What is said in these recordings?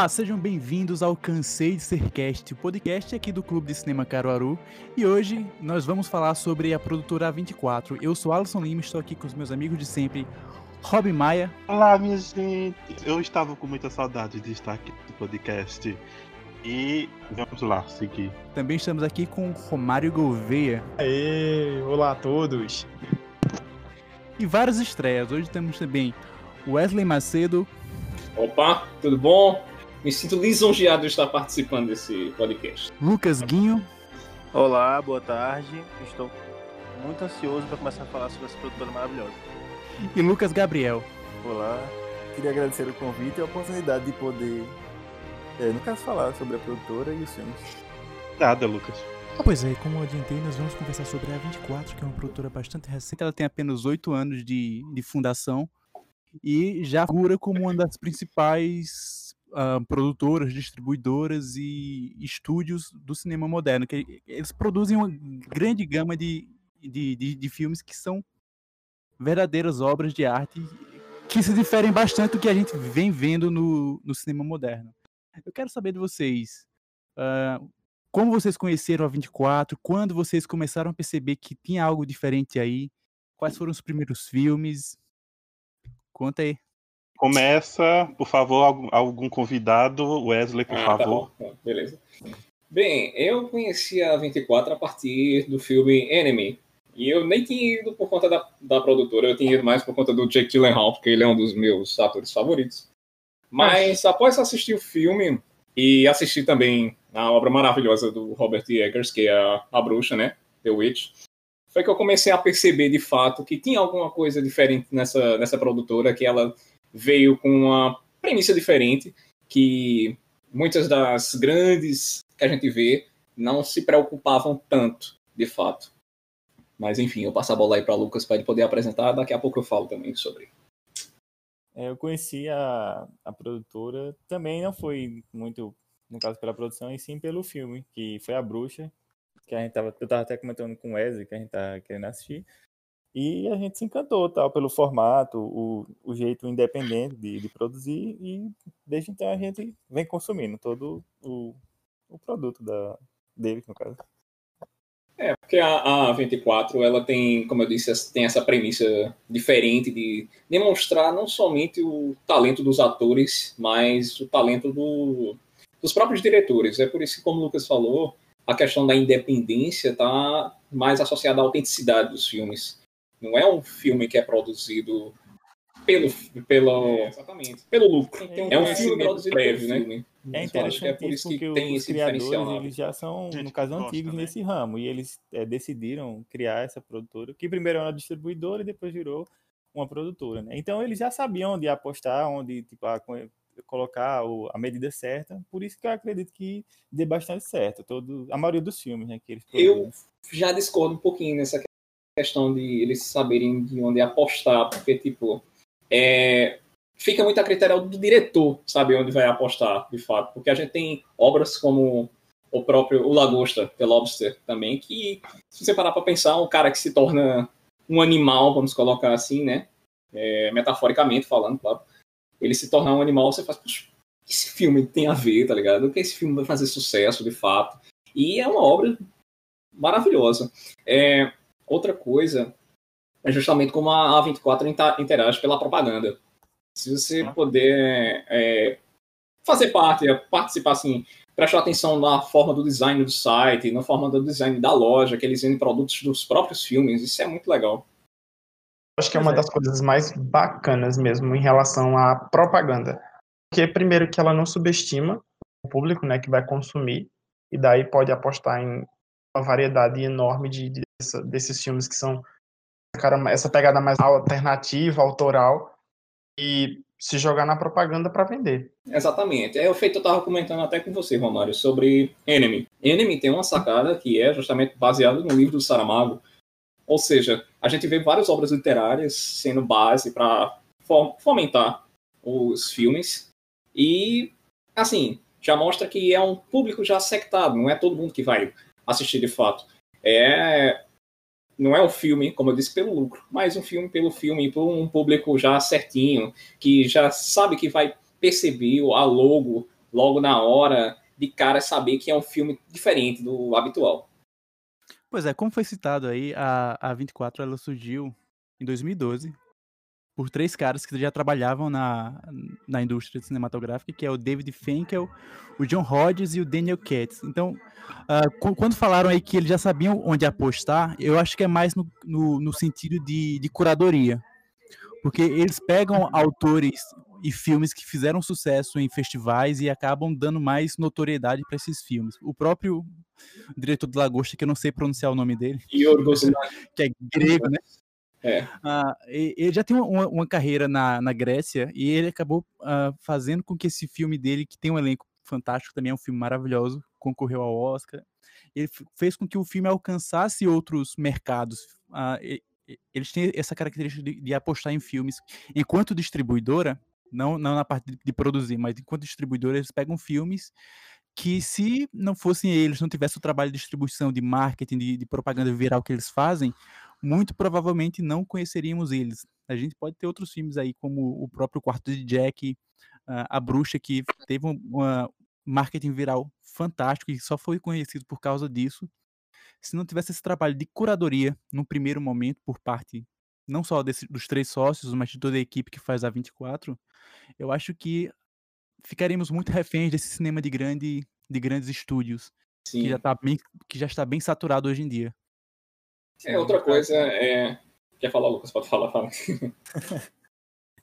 Olá, sejam bem-vindos ao Cansei de Ser Cast, o podcast aqui do Clube de Cinema Caruaru. E hoje nós vamos falar sobre a produtora A24. Eu sou Alisson Lima, estou aqui com os meus amigos de sempre, Rob Maia. Olá, minha gente. Eu estava com muita saudade de estar aqui no podcast. E vamos lá, seguir. Também estamos aqui com Romário Gouveia. Aê, olá a todos. E várias estreias. Hoje temos também Wesley Macedo. Opa, tudo bom? Me sinto lisonjeado de estar participando desse podcast. Lucas Guinho. Olá, boa tarde. Estou muito ansioso para começar a falar sobre essa produtora maravilhosa. E Lucas Gabriel. Olá, queria agradecer o convite e a oportunidade de poder, é, no caso, falar sobre a produtora e os filmes. Nada, Lucas. Ah, pois é, como eu adiantei, nós vamos conversar sobre a A24, que é uma produtora bastante recente. Ela tem apenas oito anos de, de fundação e já figura como uma das principais uh, produtoras, distribuidoras e estúdios do cinema moderno. Que eles produzem uma grande gama de, de, de, de filmes que são verdadeiras obras de arte que se diferem bastante do que a gente vem vendo no, no cinema moderno. Eu quero saber de vocês, uh, como vocês conheceram a 24, quando vocês começaram a perceber que tinha algo diferente aí, quais foram os primeiros filmes, conta aí. Começa, por favor, algum convidado, Wesley, por Ah, tá favor. bom. Beleza. Bem, eu conheci a 24 a partir do filme Enemy. E eu nem tinha ido por conta da, da produtora, eu tinha ido mais por conta do Jake Gyllenhaal, porque ele é um dos meus atores favoritos. Mas após assistir o filme e assistir também a obra maravilhosa do Robert Eggers, que é a, a Bruxa, né? The Witch, foi que eu comecei a perceber de fato que tinha alguma coisa diferente nessa, nessa produtora, que ela veio com uma premissa diferente, que muitas das grandes que a gente vê não se preocupavam tanto, de fato. Mas enfim, eu passo a bola aí para Lucas para ele poder apresentar, daqui a pouco eu falo também sobre. É, eu conheci a, a produtora, também não foi muito, no caso, pela produção, e sim pelo filme, que foi A Bruxa, que a gente tava, eu tava até comentando com o Wesley, que a gente tá querendo assistir, e a gente se encantou, tal, pelo formato, o, o jeito independente de, de produzir, e desde então a gente vem consumindo todo o, o produto da, deles, no caso. É, porque a, a 24, ela tem, como eu disse, tem essa premissa diferente de demonstrar não somente o talento dos atores, mas o talento do- dos próprios diretores. É por isso que, como o Lucas falou, a questão da independência está mais associada à autenticidade dos filmes. Não é um filme que é produzido pelo, pelo, exatamente, pelo lucro. É um filme produzido prévio, né? filme. É Então, acho que é interessante por isso que porque tem os esse criadores né? eles já são, Gente no caso, antigos né? nesse ramo e eles é, decidiram criar essa produtora, que primeiro era uma distribuidora e depois virou uma produtora, né? Então eles já sabiam onde apostar, onde tipo, a- co- colocar o- a medida certa, por isso que eu acredito que dê bastante certo, todo, a maioria dos filmes né, que eles Eu produzem. já discordo um pouquinho nessa questão de eles saberem de onde apostar, porque, tipo, é, fica muito a critério do diretor saber onde vai apostar, de fato. Porque a gente tem obras como o próprio O Lagosta, The Lobster, também, que, se você parar pra pensar, um cara que se torna um animal, vamos colocar assim, né? É, metaforicamente falando, claro. Ele se tornar um animal, você faz, "Poxa, esse filme tem a ver, tá ligado? O que esse filme vai fazer sucesso, de fato. E é uma obra maravilhosa. É, outra coisa é justamente como a A24 inta- interage pela propaganda. Se você puder é, fazer parte, participar assim, prestar atenção na forma do design do site, na forma do design da loja, que eles vendem produtos dos próprios filmes, isso é muito legal. Acho que é uma das coisas mais bacanas mesmo em relação à propaganda. Porque, primeiro, que ela não subestima o público né, que vai consumir, e daí pode apostar em uma variedade enorme de, de- desses filmes que são cara, essa pegada mais alternativa, autoral, e se jogar na propaganda para vender. Exatamente. É o feito eu estava comentando até com você, Romário, sobre Enemy. Enemy tem uma sacada que é justamente baseada no livro do Saramago. Ou seja, a gente vê várias obras literárias sendo base para fomentar os filmes. E, assim, já mostra que é um público já sectado, não é todo mundo que vai assistir de fato. É. Não é um filme, como eu disse, pelo lucro, mas um filme pelo filme, por um público já certinho, que já sabe que vai percebeu a logo logo na hora, de cara saber que é um filme diferente do habitual. Pois é, como foi citado aí, a, a 24 ela surgiu em 2012 por três caras que já trabalhavam na, na indústria cinematográfica, que é o David Finkel, o John Hodges e o Daniel Katz. Então, uh, quando falaram aí que eles já sabiam onde apostar, eu acho que é mais no, no, no sentido de, de curadoria. Porque eles pegam autores e filmes que fizeram sucesso em festivais e acabam dando mais notoriedade para esses filmes. O próprio diretor de Lagosta, que eu não sei pronunciar o nome dele, que é grego, né? É. Uh, ele já tem uma, uma carreira na, na, Grécia e ele acabou uh, fazendo com que esse filme dele, que tem um elenco fantástico, também é um filme maravilhoso, concorreu ao Oscar. Ele fez com que o filme alcançasse outros mercados. Uh, eles têm essa característica de, de, apostar em filmes. Enquanto distribuidora, não, não na parte de, de produzir, mas enquanto distribuidora, eles pegam filmes que se não fossem eles, não tivesse o trabalho de distribuição, de marketing, de, de propaganda viral que eles fazem, muito provavelmente não conheceríamos eles. A gente pode ter outros filmes aí, como o próprio Quarto de Jack, A Bruxa, que teve um marketing viral fantástico e só foi conhecido por causa disso. Se não tivesse esse trabalho de curadoria no primeiro momento por parte não só desse, dos três sócios, mas de toda a equipe que faz a 24, eu acho que ficaríamos muito reféns desse cinema de, grande, de grandes estúdios, que já, tá bem, que já está bem saturado hoje em dia. É, outra coisa é. Quer falar, Lucas? Pode falar, fala.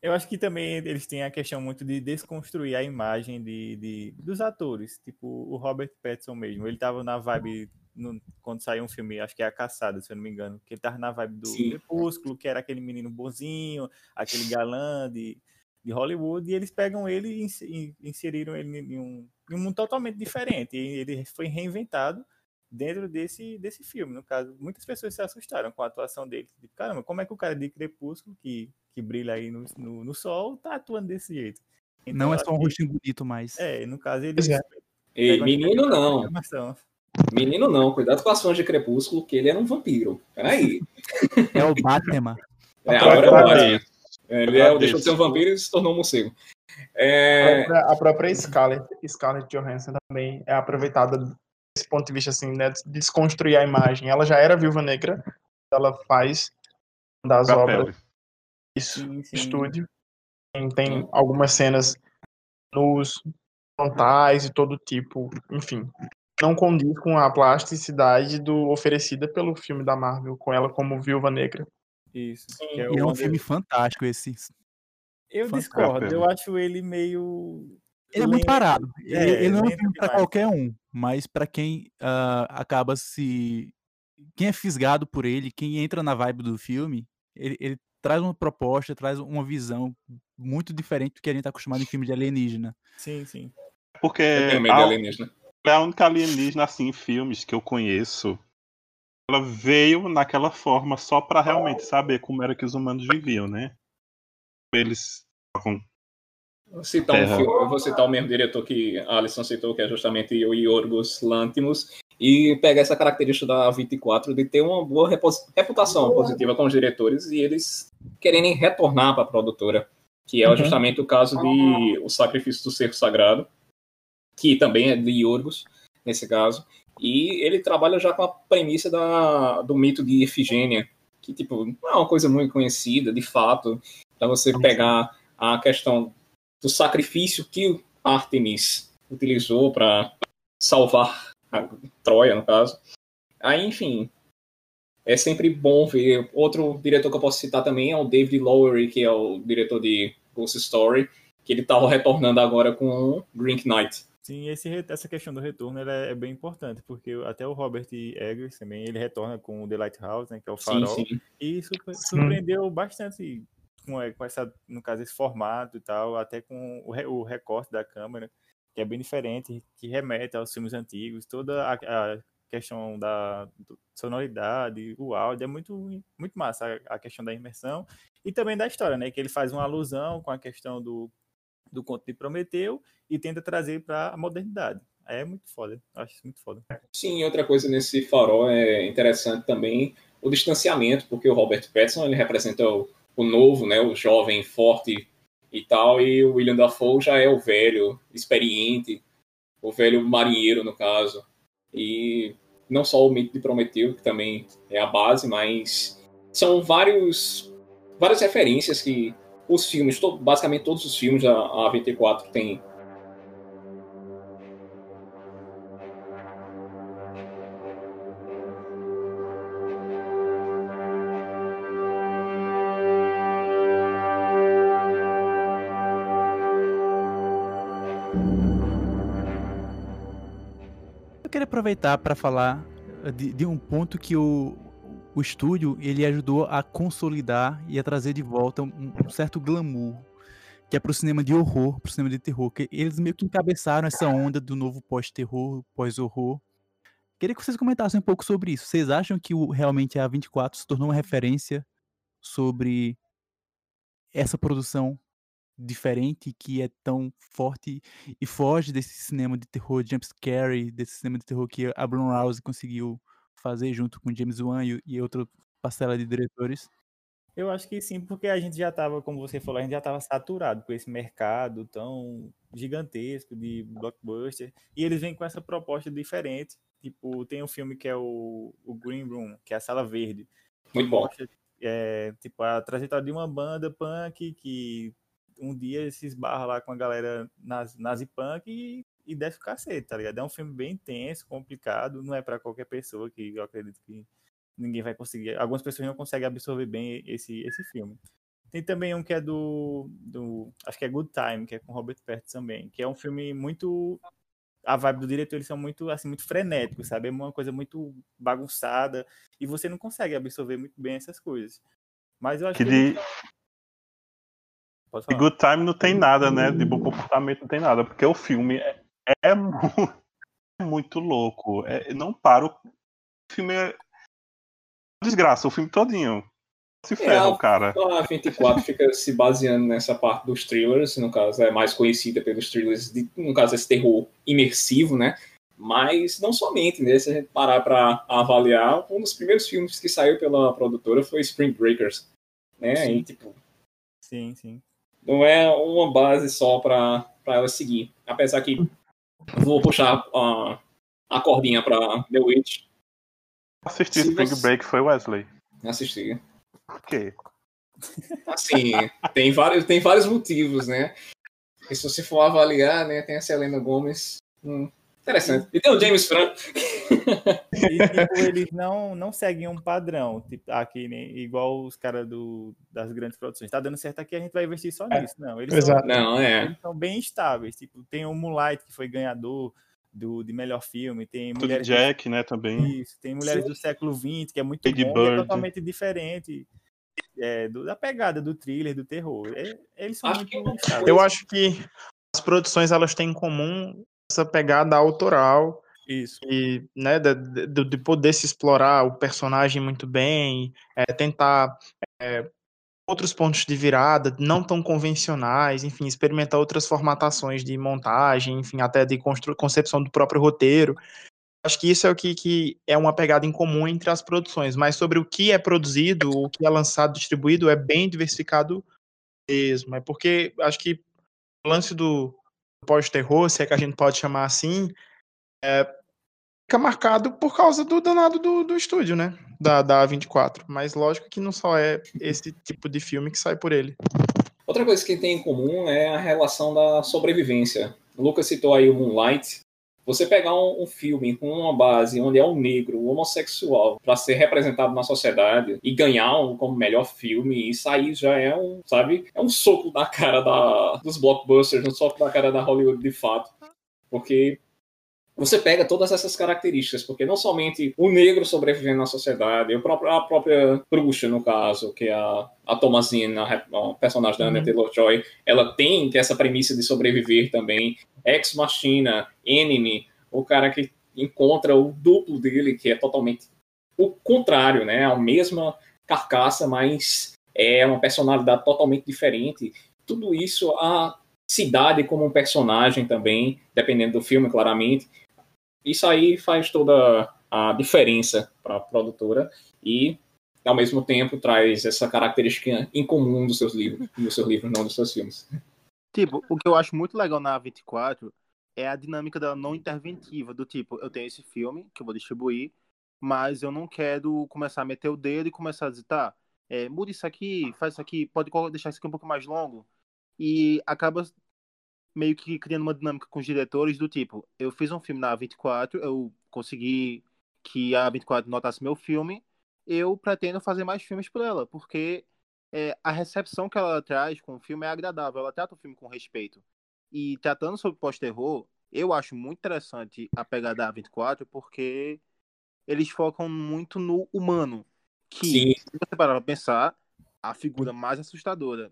Eu acho que também eles têm a questão muito de desconstruir a imagem de, de dos atores. Tipo, o Robert Pattinson mesmo. Ele tava na vibe. No, quando saiu um filme, acho que é A Caçada, se eu não me engano. Que ele tava na vibe do Sim. Crepúsculo, que era aquele menino bonzinho, aquele galã de, de Hollywood. E eles pegam ele e inseriram ele em um, em um mundo totalmente diferente. E ele foi reinventado dentro desse, desse filme. No caso, muitas pessoas se assustaram com a atuação dele. Tipo, caramba, como é que o cara de Crepúsculo, que, que brilha aí no, no, no sol, tá atuando desse jeito? Então, não é só um rostinho bonito mais. É, no caso ele. É. Ei, menino não. Menino não, cuidado com as fãs de Crepúsculo, que ele era um vampiro. Peraí. É o Batman. É, agora é o Batman. Ele é, deixou de ser um vampiro e se tornou um morcego. É... A, própria, a própria Scarlett, Scarlett Johansson também é aproveitada desse ponto de vista, assim, né, de desconstruir a imagem. Ela já era viúva negra, ela faz das Papel. obras isso, sim, sim. estúdio. Tem, tem algumas cenas nos frontais e todo tipo, enfim. Não condiz com a plasticidade do oferecida pelo filme da Marvel, com ela como viúva negra. Isso. É, é um filme fantástico esse. Eu fantástico. discordo, eu acho ele meio ele é muito parado. É, ele, ele, não é um filme para qualquer um, mas para quem uh, acaba se. Quem é fisgado por ele, quem entra na vibe do filme, ele, ele traz uma proposta, traz uma visão muito diferente do que a gente está acostumado em filme de alienígena. Sim, sim. Porque a, alienígena. é a única alienígena assim em filmes que eu conheço. Ela veio naquela forma só para realmente saber como era que os humanos viviam, né? Eles estavam Vou citar um filme, eu vou citar o mesmo diretor que a Alisson citou, que é justamente o Yorgos Lantimos, e pega essa característica da 24 de ter uma boa reputação positiva com os diretores e eles quererem retornar para a produtora, que é uhum. justamente o caso de O Sacrifício do Cerco Sagrado, que também é de Yorgos, nesse caso, e ele trabalha já com a premissa da, do mito de Efigênia, que tipo, não é uma coisa muito conhecida, de fato, para você pegar a questão do sacrifício que Artemis utilizou para salvar a Troia, no caso. Aí, enfim, é sempre bom ver. Outro diretor que eu posso citar também é o David Lowery, que é o diretor de Ghost Story, que ele estava retornando agora com Green Knight. Sim, esse, essa questão do retorno é, é, bem importante, porque até o Robert Eggers também, ele retorna com o The Lighthouse, né, que é o farol, sim, sim. e surpreendeu bastante com, com essa, no caso, esse formato e tal, até com o, o recorte da câmera, que é bem diferente, que remete aos filmes antigos, toda a, a questão da sonoridade, o áudio, é muito, muito massa a, a, questão da imersão e também da história, né? Que ele faz uma alusão com a questão do, do conto de Prometeu e tenta trazer para a modernidade. É muito foda, acho isso muito foda. Sim, outra coisa nesse farol é interessante também o distanciamento, porque o Robert Pattinson ele representa o, o novo, né, o jovem, forte e tal, e o William Dafoe já é o velho, experiente, o velho marinheiro, no caso. E não só o mito de Prometeu, que também é a base, mas são vários várias referências que os filmes, basicamente todos os filmes da A24 têm aproveitar para falar eh, de, de, um ponto que o, o estúdio ele ajudou a consolidar e a trazer de volta um, um certo glamour que é para o cinema de horror, para o cinema de terror, que eles meio que encabeçaram essa onda do novo pós-terror, pós-horror. Queria que vocês comentassem um pouco sobre isso. Vocês acham que o, realmente a 24 se tornou uma referência sobre essa produção diferente que é tão forte e foge desse cinema de terror jumpscare, desse cinema de terror que a Blumhouse conseguiu fazer junto com James Wan e, e outra parcela de diretores? Eu acho que sim, porque a gente já estava, como você falou, a gente já estava saturado com esse mercado tão gigantesco de blockbuster, e eles vêm com essa proposta diferente. Tipo, tem um filme que é o, o Green Room, que é a Sala Verde. Muito bom. é, tipo, a trajetória de uma banda punk que um dia se esbarra lá com a galera nazi punk e, e desce o cacete, tá ligado? É um filme bem intenso, complicado, não é para qualquer pessoa que eu acredito que ninguém vai conseguir. Algumas pessoas não conseguem absorver bem esse, esse filme. Tem também um que é do, do. Acho que é Good Time, que é com Robert Pattinson também, que é um filme muito. A vibe do diretor, eles são muito, assim, muito frenéticos, sabe? É uma coisa muito bagunçada e você não consegue absorver muito bem essas coisas. Mas eu acho que. que... De de Good Time não tem nada, né? De bom comportamento não tem nada, porque o filme é, é muito, é muito louco. É, não para. O filme é desgraça, o filme todinho. Se é, ferra, é, cara. A 24 fica se baseando nessa parte dos thrillers, no caso é mais conhecida pelos thrillers, de, no caso esse terror imersivo, né? Mas não somente, né? Se a gente parar para avaliar, um dos primeiros filmes que saiu pela produtora foi Spring Breakers, né? Sim. E, tipo, sim, sim não é uma base só para ela seguir. Apesar que vou puxar a, a cordinha para The Witch. Assisti Se Spring você... Break foi Wesley. Assisti. Por quê? Assim, tem vários, tem vários motivos, né? E se você for avaliar, né, tem a Selena Gomes. Hum, interessante. E tem o James Franco. E, tipo, eles não, não seguem um padrão, tipo, aqui, né, igual os caras das grandes produções. Tá dando certo aqui, a gente vai investir só é. nisso. Não, eles, Exato. são, não, é. eles são bem estáveis. Tipo, tem o Moonlight, que foi ganhador do, de melhor filme. Tem Tudo mulheres Jack, do, né, também. Isso, tem Mulheres Sim. do Século XX, que é muito Lady bom, é totalmente diferente. É, do, da pegada do thriller, do terror. É, eles são acho muito que... Eu acho que as produções elas têm em comum essa pegada autoral isso. E, né, de, de, de, poder se explorar o personagem muito bem, é, tentar é, outros pontos de virada, não tão convencionais, enfim, experimentar outras formatações de montagem, enfim, até de concepção do próprio roteiro. Acho que isso é o que, que é uma pegada em comum entre as produções, mas sobre o que é produzido, o que é lançado, distribuído, é bem diversificado mesmo. É porque acho que o lance do pós-terror, se é que a gente pode chamar assim, é, fica marcado por causa do danado do, do estúdio, né? Da, da A24. Mas lógico que não só é esse tipo de filme que sai por ele. Outra coisa que tem em comum é a relação da sobrevivência. O Lucas citou aí o Moonlight. Você pegar um, um filme com uma base onde é um negro, um homossexual, para ser representado na sociedade e ganhar um como melhor filme, isso aí já é um, sabe? É um soco na cara da, dos blockbusters, um soco na cara da Hollywood de fato. Porque você pega todas essas características, porque não somente o negro sobrevivendo na sociedade, a própria, a própria bruxa, no caso, que é a, a Thomasine, a, personagem da Anya uhum. Taylor-Joy, ela tem que essa premissa de sobreviver também. Ex Machina, Enemy, o cara que encontra o duplo dele, que é totalmente o contrário, né? A mesma carcaça, mas é uma personalidade totalmente diferente. Tudo isso, a cidade como um personagem também, dependendo do filme, claramente. Isso aí faz toda a diferença para a produtora e ao mesmo tempo traz essa característica incomum dos seus livros, dos seus livros, não dos seus filmes. Tipo, o que eu acho muito legal na A24 é a dinâmica dela não interventiva, do tipo, eu tenho esse filme que eu vou distribuir, mas eu não quero começar a meter o dedo e começar a dizer, tá, é, muda isso aqui, faz isso aqui, pode deixar isso aqui um pouco mais longo. E acaba meio que criando uma dinâmica com os diretores do tipo, eu fiz um filme na A24, eu consegui que a A24 notasse meu filme, eu pretendo fazer mais filmes por ela, porque é, a recepção que ela traz com o filme é agradável, ela trata o filme com respeito. E tratando sobre pós-terror, eu acho muito interessante a pegada da A24, porque eles focam muito no humano. Que, Sim. se você parar pra pensar, a figura mais assustadora,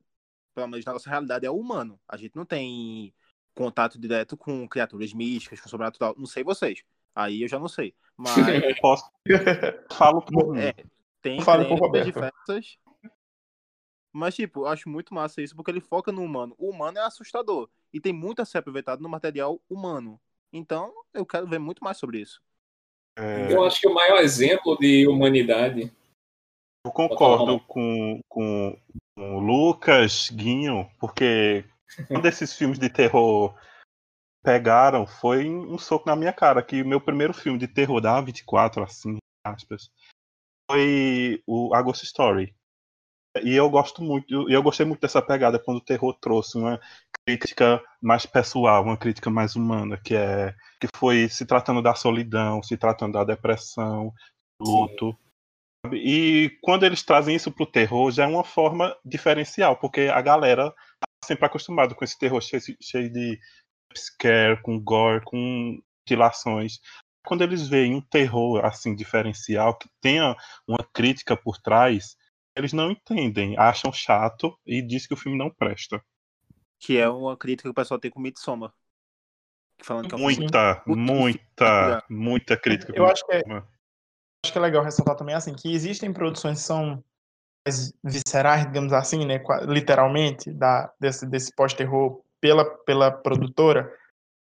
pelo menos na nossa realidade, é o humano. A gente não tem contato direto com criaturas místicas, com sobrenatural. Não sei vocês. Aí eu já não sei. Mas. Posso. Falo por mim. É, tem Falo por diversas. Mas, tipo, eu acho muito massa isso, porque ele foca no humano. O humano é assustador. E tem muito a ser aproveitado no material humano. Então, eu quero ver muito mais sobre isso. É... Eu acho que o maior exemplo de humanidade. Eu concordo com, com, com o Lucas Guinho, porque um desses filmes de terror pegaram foi um soco na minha cara, que o meu primeiro filme de terror da 24, assim, aspas, foi o A Ghost Story. E eu gosto muito, e eu gostei muito dessa pegada quando o terror trouxe uma crítica mais pessoal, uma crítica mais humana, que é que foi se tratando da solidão, se tratando da depressão, luto. Sim. E quando eles trazem isso pro terror, já é uma forma diferencial, porque a galera tá sempre acostumada com esse terror cheio, cheio de scare, com gore, com mutilações. Quando eles veem um terror assim diferencial que tenha uma crítica por trás, eles não entendem, acham chato e diz que o filme não presta. Que é uma crítica que o pessoal tem com Midsommar. Falando que é um muita, filme... muita, muita crítica. Eu acho que, é, que é legal ressaltar também assim que existem produções que são mais viscerais, digamos assim, né, literalmente, da, desse, desse pós-terror pela, pela produtora,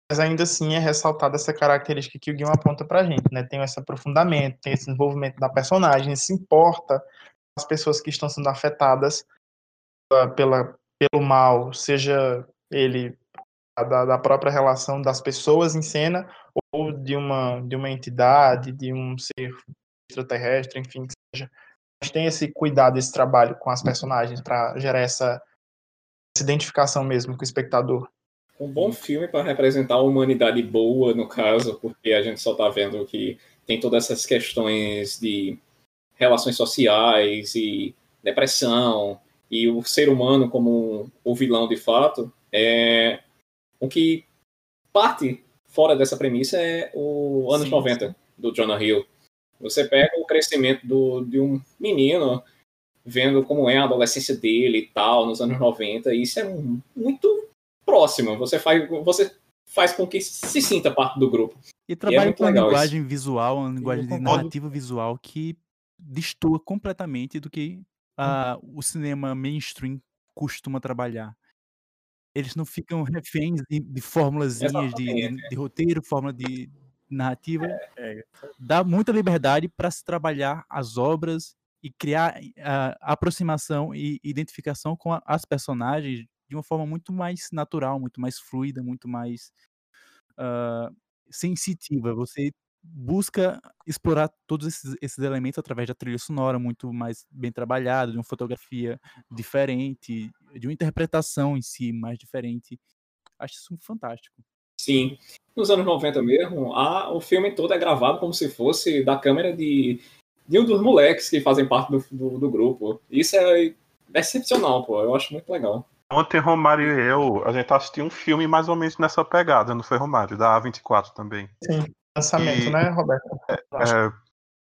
mas ainda assim é ressaltada essa característica que o Guilherme aponta pra gente, né? Tem esse aprofundamento, tem esse desenvolvimento da personagem, se importa as pessoas que estão sendo afetadas pela, pelo mal, seja ele da, da, própria relação das pessoas em cena ou de uma, de uma entidade, de um ser extraterrestre, enfim, que seja. A gente tem esse cuidado, esse trabalho com as personagens para gerar essa, essa identificação mesmo com o espectador. Um bom filme para representar a humanidade boa, no caso, porque a gente só está vendo que tem todas essas questões de relações sociais e depressão e o ser humano como o vilão de fato, é o que parte fora dessa premissa é o anos sim, 90 sim. do Jonah Hill. Você pega o crescimento do, de um menino vendo como é a adolescência dele e tal nos anos 90, e isso é muito próximo. Você faz, você faz com que se sinta parte do grupo. E é trabalha e é com uma linguagem isso. visual, uma linguagem de narrativa visual que destoa completamente do que uh, o cinema mainstream costuma trabalhar. Eles não ficam reféns de, de formulazinhas de, de, de, roteiro, fórmula de narrativa. É, é. Dá muita liberdade para se trabalhar as obras e criar uh, aproximação e identificação com a, as personagens de uma forma muito mais natural, muito mais fluida, muito mais uh, sensitiva. Você busca explorar todos esses, esses, elementos através da trilha sonora muito mais bem trabalhada, de uma fotografia diferente, de uma interpretação em si mais diferente. Acho isso fantástico. Sim. Nos anos 90 mesmo, a, o filme todo é gravado como se fosse da câmera de, de um dos moleques que fazem parte do, do, do grupo. Isso é excepcional, pô. Eu acho muito legal. Ontem, Romário e eu, a gente assistiu um filme mais ou menos nessa pegada, não foi, Romário? Da A24 também. Sim. Lançamento, e, né, Roberto? É, é,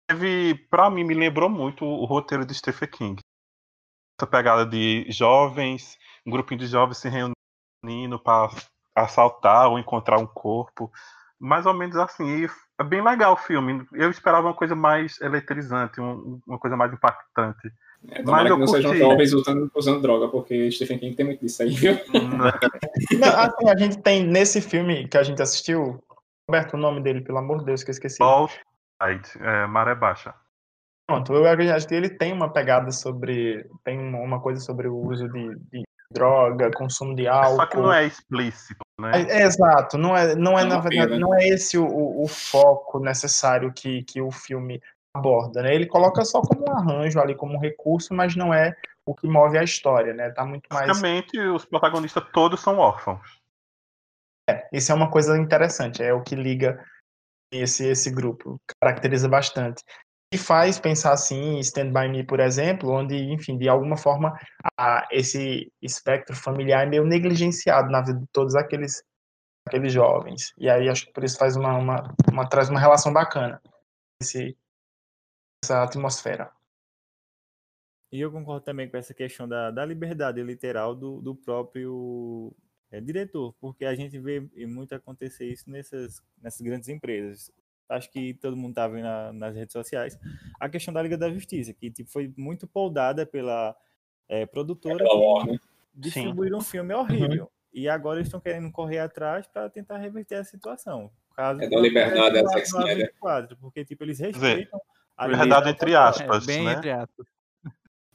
teve, pra mim, me lembrou muito o roteiro de Stephen King. Essa pegada de jovens, um grupinho de jovens se reunindo para assaltar ou encontrar um corpo. Mais ou menos assim. E é bem legal o filme. Eu esperava uma coisa mais eletrizante, uma coisa mais impactante. É, mas que não curti. sejam jovens usando, usando droga, porque Stephen King tem muito disso aí, viu? Não, assim, a gente tem nesse filme que a gente assistiu, Roberto, o nome dele, pelo amor de Deus, que eu esqueci. Paul Tide, é, Maré Baixa. Pronto, eu acho que ele tem uma pegada sobre. Tem uma coisa sobre o uso de, de droga, consumo de álcool. Só que não é explícito, né? É, é, exato, não é, não é, na verdade, não é esse o, o, foco necessário que, que o filme aborda, né? Ele coloca só como um arranjo ali, como um recurso, mas não é o que move a história, né? Tá muito mais. Basicamente, os protagonistas todos são órfãos. É, isso é uma coisa interessante, é o que liga esse, esse grupo, caracteriza bastante. E faz pensar assim, Stand By Me, por exemplo, onde, enfim, de alguma forma, a, esse espectro familiar é meio negligenciado na vida de todos aqueles, aqueles jovens. E aí acho que por isso faz uma, uma, uma traz uma relação bacana, esse, essa atmosfera. E eu concordo também com essa questão da, da liberdade literal do, do próprio é, diretor, porque a gente vê muito acontecer isso nessas, nessas grandes empresas acho que todo mundo tá vendo na, nas redes sociais, a questão da Liga da Justiça, que tipo, foi muito poldada pela é, produtora que distribuir um filme horrível. Uhum. E agora eles estão querendo correr atrás para tentar reverter a situação. Caso é da liberdade a Zack Snyder. Porque tipo, eles respeitam Vê. a liberdade entre aspas, é, bem né? entre aspas.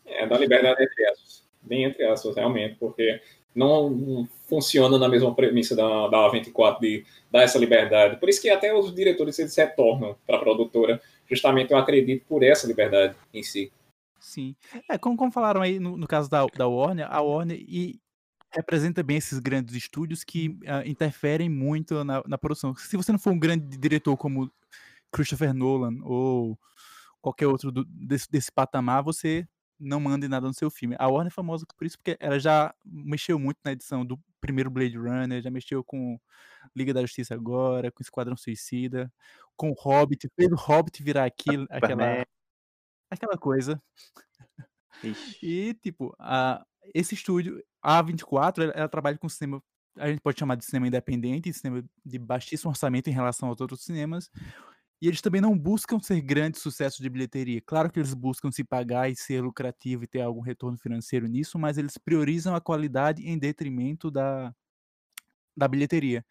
É da liberdade entre aspas. Bem entre aspas, realmente, porque não funciona na mesma premissa da, da A24 de dar essa liberdade. Por isso que até os diretores eles retornam para a produtora, justamente eu acredito por essa liberdade em si. Sim. É, como, como falaram aí no, no caso da, da Warner, a Warner e representa bem esses grandes estúdios que uh, interferem muito na, na produção. Se você não for um grande diretor como Christopher Nolan ou qualquer outro do, desse, desse patamar, você não mande nada no seu filme. A Warner é famosa por isso, porque ela já mexeu muito na edição do primeiro Blade Runner, já mexeu com Liga da Justiça agora, com Esquadrão Suicida, com Hobbit, fez o Hobbit virar aquilo, aquela, aquela coisa. Ixi. E, tipo, a, esse estúdio, a 24, ela, ela trabalha com cinema a gente pode chamar de cinema independente, cinema de baixíssimo orçamento em relação aos outros cinemas, e eles também não buscam ser grandes sucessos de bilheteria. Claro que eles buscam se pagar e ser lucrativo e ter algum retorno financeiro nisso, mas eles priorizam a qualidade em detrimento da, da bilheteria.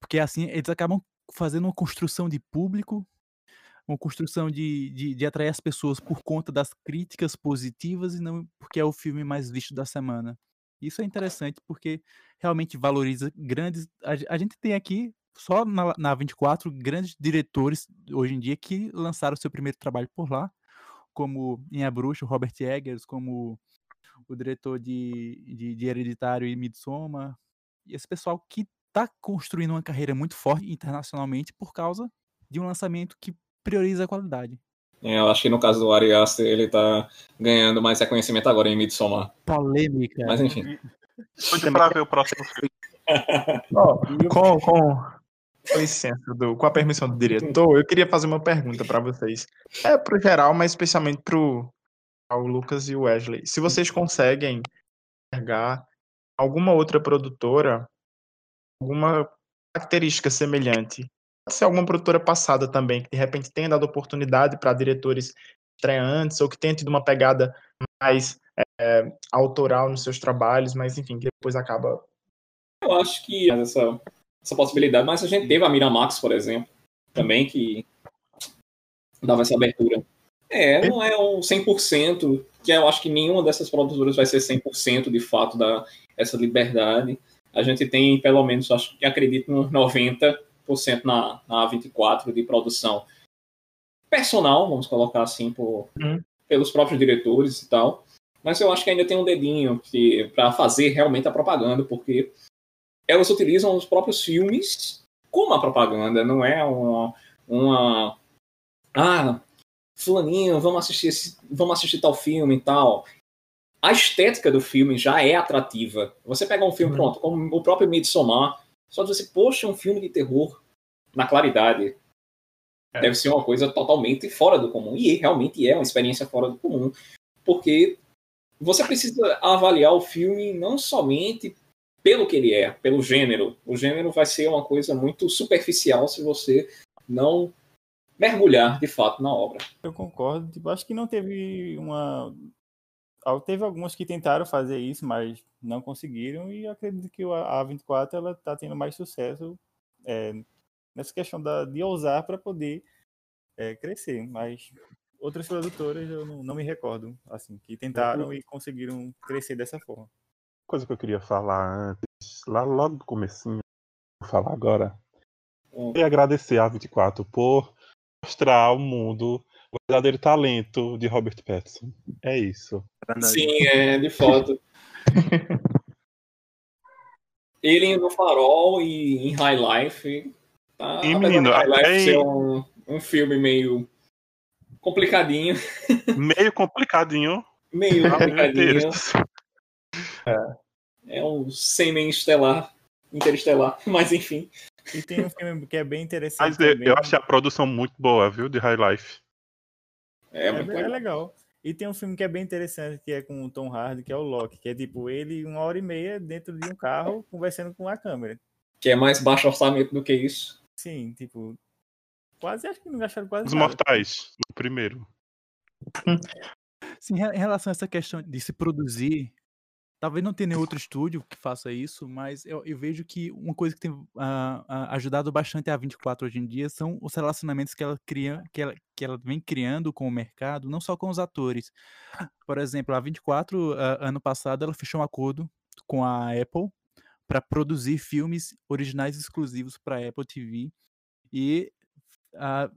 Porque assim eles acabam fazendo uma construção de público, uma construção de, de, de atrair as pessoas por conta das críticas positivas e não porque é o filme mais visto da semana. Isso é interessante porque realmente valoriza grandes. A, a gente tem aqui só na, na 24 grandes diretores hoje em dia que lançaram seu primeiro trabalho por lá, como em A Bruxa, Robert Eggers, como o diretor de, de, de Hereditário e Midsommar, e esse pessoal que está construindo uma carreira muito forte internacionalmente por causa de um lançamento que prioriza a qualidade. É, eu acho que no caso do Ari Aster, ele está ganhando mais reconhecimento agora em Midsommar. Polêmica. Mas enfim. Pode para ver o próximo filme. oh, com, com, com licença, do, com a permissão do diretor, eu queria fazer uma pergunta para vocês. É pro geral, mas especialmente pro o Lucas e o Wesley. Se vocês conseguem enxergar alguma outra produtora, alguma característica semelhante, pode ser alguma produtora passada também, que de repente tenha dado oportunidade para diretores estreantes ou que tenha tido uma pegada mais é, autoral nos seus trabalhos, mas enfim, que depois acaba. Eu acho que essa essa possibilidade, mas a gente teve a Miramax, por exemplo, também, que dava essa abertura. É, não é um 100%, que eu acho que nenhuma dessas produtoras vai ser 100% de fato da essa liberdade. A gente tem, pelo menos, acho que acredito, uns 90% na, na A24 de produção personal, vamos colocar assim, por, uhum. pelos próprios diretores e tal. Mas eu acho que ainda tem um dedinho para fazer realmente a propaganda, porque elas utilizam os próprios filmes como a propaganda, não é uma, uma ah, fulaninho, vamos assistir esse, vamos assistir tal filme e tal. A estética do filme já é atrativa. Você pega um filme, uhum. pronto, como o próprio Midsommar, só dizer assim, poxa, um filme de terror na claridade. É. Deve ser uma coisa totalmente fora do comum. E realmente é uma experiência fora do comum. Porque você precisa avaliar o filme não somente pelo que ele é, pelo gênero. O gênero vai ser uma coisa muito superficial se você não mergulhar de fato na obra. Eu concordo. Tipo, acho que não teve uma. Teve alguns que tentaram fazer isso, mas não conseguiram, e acredito que a A24 ela está tendo mais sucesso é, nessa questão da, de ousar para poder é, crescer. Mas outras produtoras eu não, não me recordo, assim, que tentaram e conseguiram crescer dessa forma. Coisa que eu queria falar antes, lá logo no comecinho, vou falar agora. Hum. E agradecer a 24 por mostrar ao mundo o verdadeiro talento de Robert Pattinson. É isso. Sim, é de foto. Ele no Farol e em High Life. Tá, e, menino, High Life é... ser um, um filme meio complicadinho. Meio complicadinho. Meio complicadinho. É. é um sêmen estelar, interestelar, mas enfim. E tem um filme que é bem interessante. Mas eu, eu achei a produção muito boa, viu, de High Life. É, é, é legal. E tem um filme que é bem interessante, que é com o Tom Hardy, que é o Loki, que é tipo ele uma hora e meia dentro de um carro conversando com a câmera. Que é mais baixo orçamento do que isso. Sim, tipo. Quase acho que não gastaram quase. Os nada. Mortais, o primeiro. Sim, em relação a essa questão de se produzir Talvez não tenha nenhum outro estúdio que faça isso, mas eu, eu vejo que uma coisa que tem uh, uh, ajudado bastante a 24 hoje em dia são os relacionamentos que ela cria, que ela, que ela vem criando com o mercado, não só com os atores. Por exemplo, a 24, uh, ah, ano passado, ela fechou um acordo com a Apple para produzir filmes originais exclusivos para Apple TV e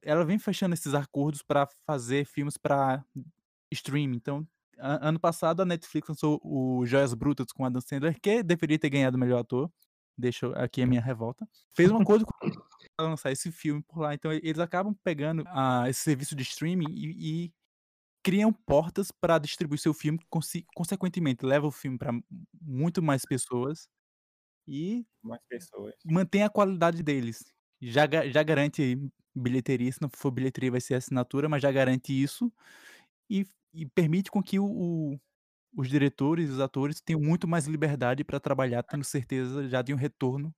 ela vem fechando esses acordos para fazer filmes para streaming. Então, ano passado a Netflix lançou o Joias Brutas com Adam Sandler, que deveria ter ganhado o melhor ator. Deixa aqui a minha revolta. Fez um acordo para lançar esse filme por lá. Então eles acabam pegando uh, esse serviço de streaming e, e criam portas para distribuir seu filme, consequentemente leva o filme para muito mais pessoas e mais pessoas. mantém a qualidade deles. Já, já garante bilheteria, se não for bilheteria vai ser assinatura, mas já garante isso e e permite com que o, o, os diretores, os atores tenham muito mais liberdade para trabalhar, tendo certeza já de um retorno.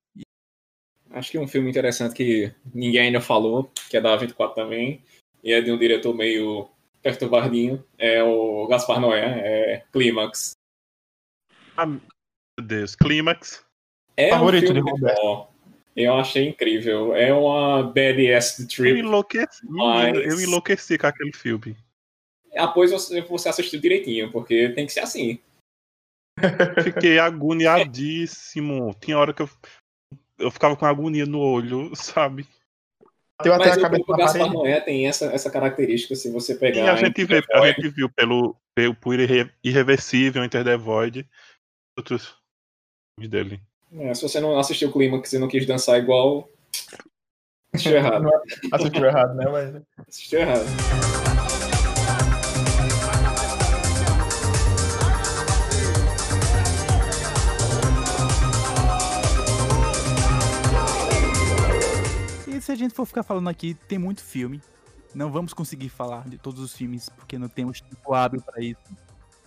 Acho que um filme interessante que ninguém ainda falou, que é da 24 também, e é de um diretor meio perturbadinho, é o Gaspar Noé, é Clímax. Ah, meu Deus, Clímax. É Favorito um de Roberto. Eu achei incrível. É uma BDS trip. Eu enlouqueci, mas... eu enlouqueci com aquele filme após você, você assistiu direitinho, porque tem que ser assim. Fiquei agoniadíssimo. Tinha hora que eu, eu ficava com agonia no olho, sabe? Bateu até Mas a cabeça o Gaspar Noé tem essa, essa característica, se você pegar. E a gente, vê, a gente viu pelo, pelo por Irreversível, Enter the Void, outros dele. É, se você não assistiu o Clímax e não quis dançar igual, assistiu errado. assistiu errado, né? Mas... Assistiu errado. Se a gente for ficar falando aqui, tem muito filme. Não vamos conseguir falar de todos os filmes, porque não temos tempo hábil para isso.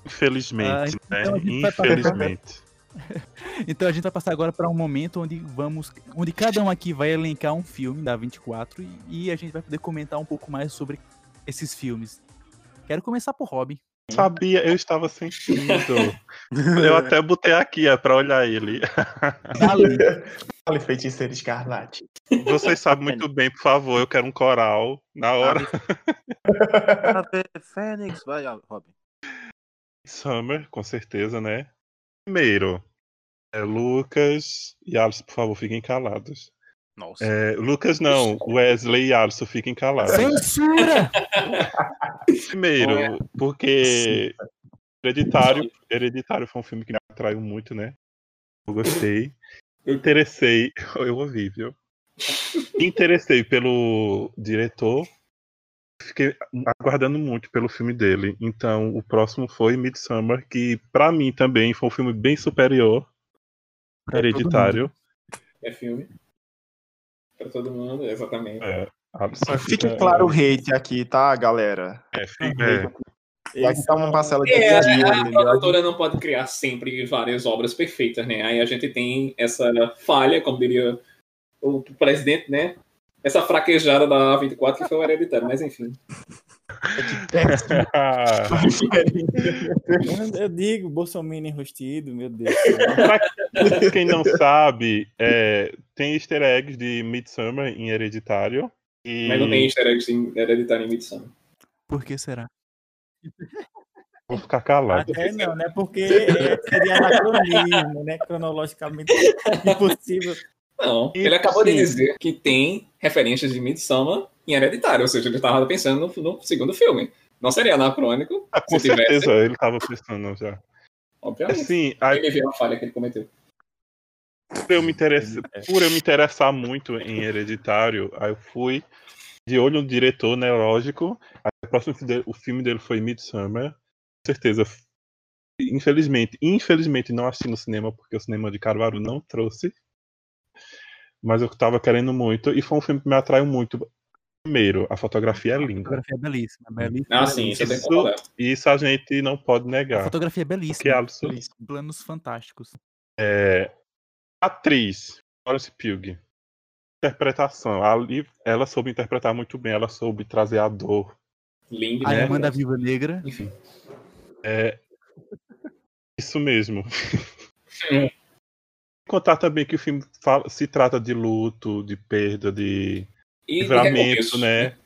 Infelizmente, ah, então né? Infelizmente. então a gente vai passar agora para um momento onde vamos, onde cada um aqui vai elencar um filme da 24 e, e a gente vai poder comentar um pouco mais sobre esses filmes. Quero começar por Robin. Sabia, eu estava sentindo. eu até botei aqui é, para olhar ele. Fale, feiticeiro escarlate. Vocês sabem muito bem, por favor, eu quero um coral na hora. Fênix, vai, Robin. Summer, com certeza, né? Primeiro, é Lucas e Alice, por favor, fiquem calados. Nossa. É, Lucas não, Wesley e Alisson fiquem calados. Censura! Primeiro, porque Hereditário, Hereditário foi um filme que me atraiu muito, né? Eu gostei. Interessei, eu ouvi, viu? Interessei pelo diretor. Fiquei aguardando muito pelo filme dele. Então, o próximo foi Midsummer, que para mim também foi um filme bem superior. Hereditário. É filme para todo mundo, exatamente. É, Fique claro o hate aqui, tá, galera? É, fica. É. E aqui tá uma parcela de é, a, a produtora não pode criar sempre várias obras perfeitas, né? Aí a gente tem essa falha, como diria o presidente, né? Essa fraquejada da A24 que foi o hereditário, mas enfim. Eu digo, Bolsonaro enrostido, meu Deus. Pra quem não sabe, é, tem easter eggs de Midsummer em Hereditário. E... Mas não tem easter eggs em Hereditário em Midsummer. Por que será? Vou ficar calado. Até não, né? Porque é, seria anacronismo, né? Cronologicamente impossível. Não, ele acabou de dizer que tem referências de Midsommar em Hereditário, ou seja, ele estava pensando no, no, segundo filme. Não seria anacrônico. Ah, com certeza, tivesse... ele estava pensando já. Obviamente. Assim, aí... Ele viu a falha que ele cometeu. Por eu, me interessa... Por eu me interessar muito em Hereditário, aí eu fui de olho no diretor, né, lógico. Aí, o próximo o filme dele foi Midsummer. Com certeza. Infelizmente, infelizmente não assisti no cinema, porque o cinema de Carvalho não trouxe. Mas eu tava querendo muito, e foi um filme que me atraiu muito. Primeiro, a fotografia é linda. A fotografia é belíssima. belíssima ah, sim, isso, isso, isso a gente não pode negar. A fotografia é belíssima. É absolut... Planos fantásticos. É... Atriz, Florence Pugh interpretação. Ali, ela soube interpretar muito bem, ela soube trazer a dor. Lindo, a né? irmã da Viva Negra. Enfim. É. Isso mesmo. É. Contar também que o filme fala, se trata de luto, de perda, de e livramento, de né? né?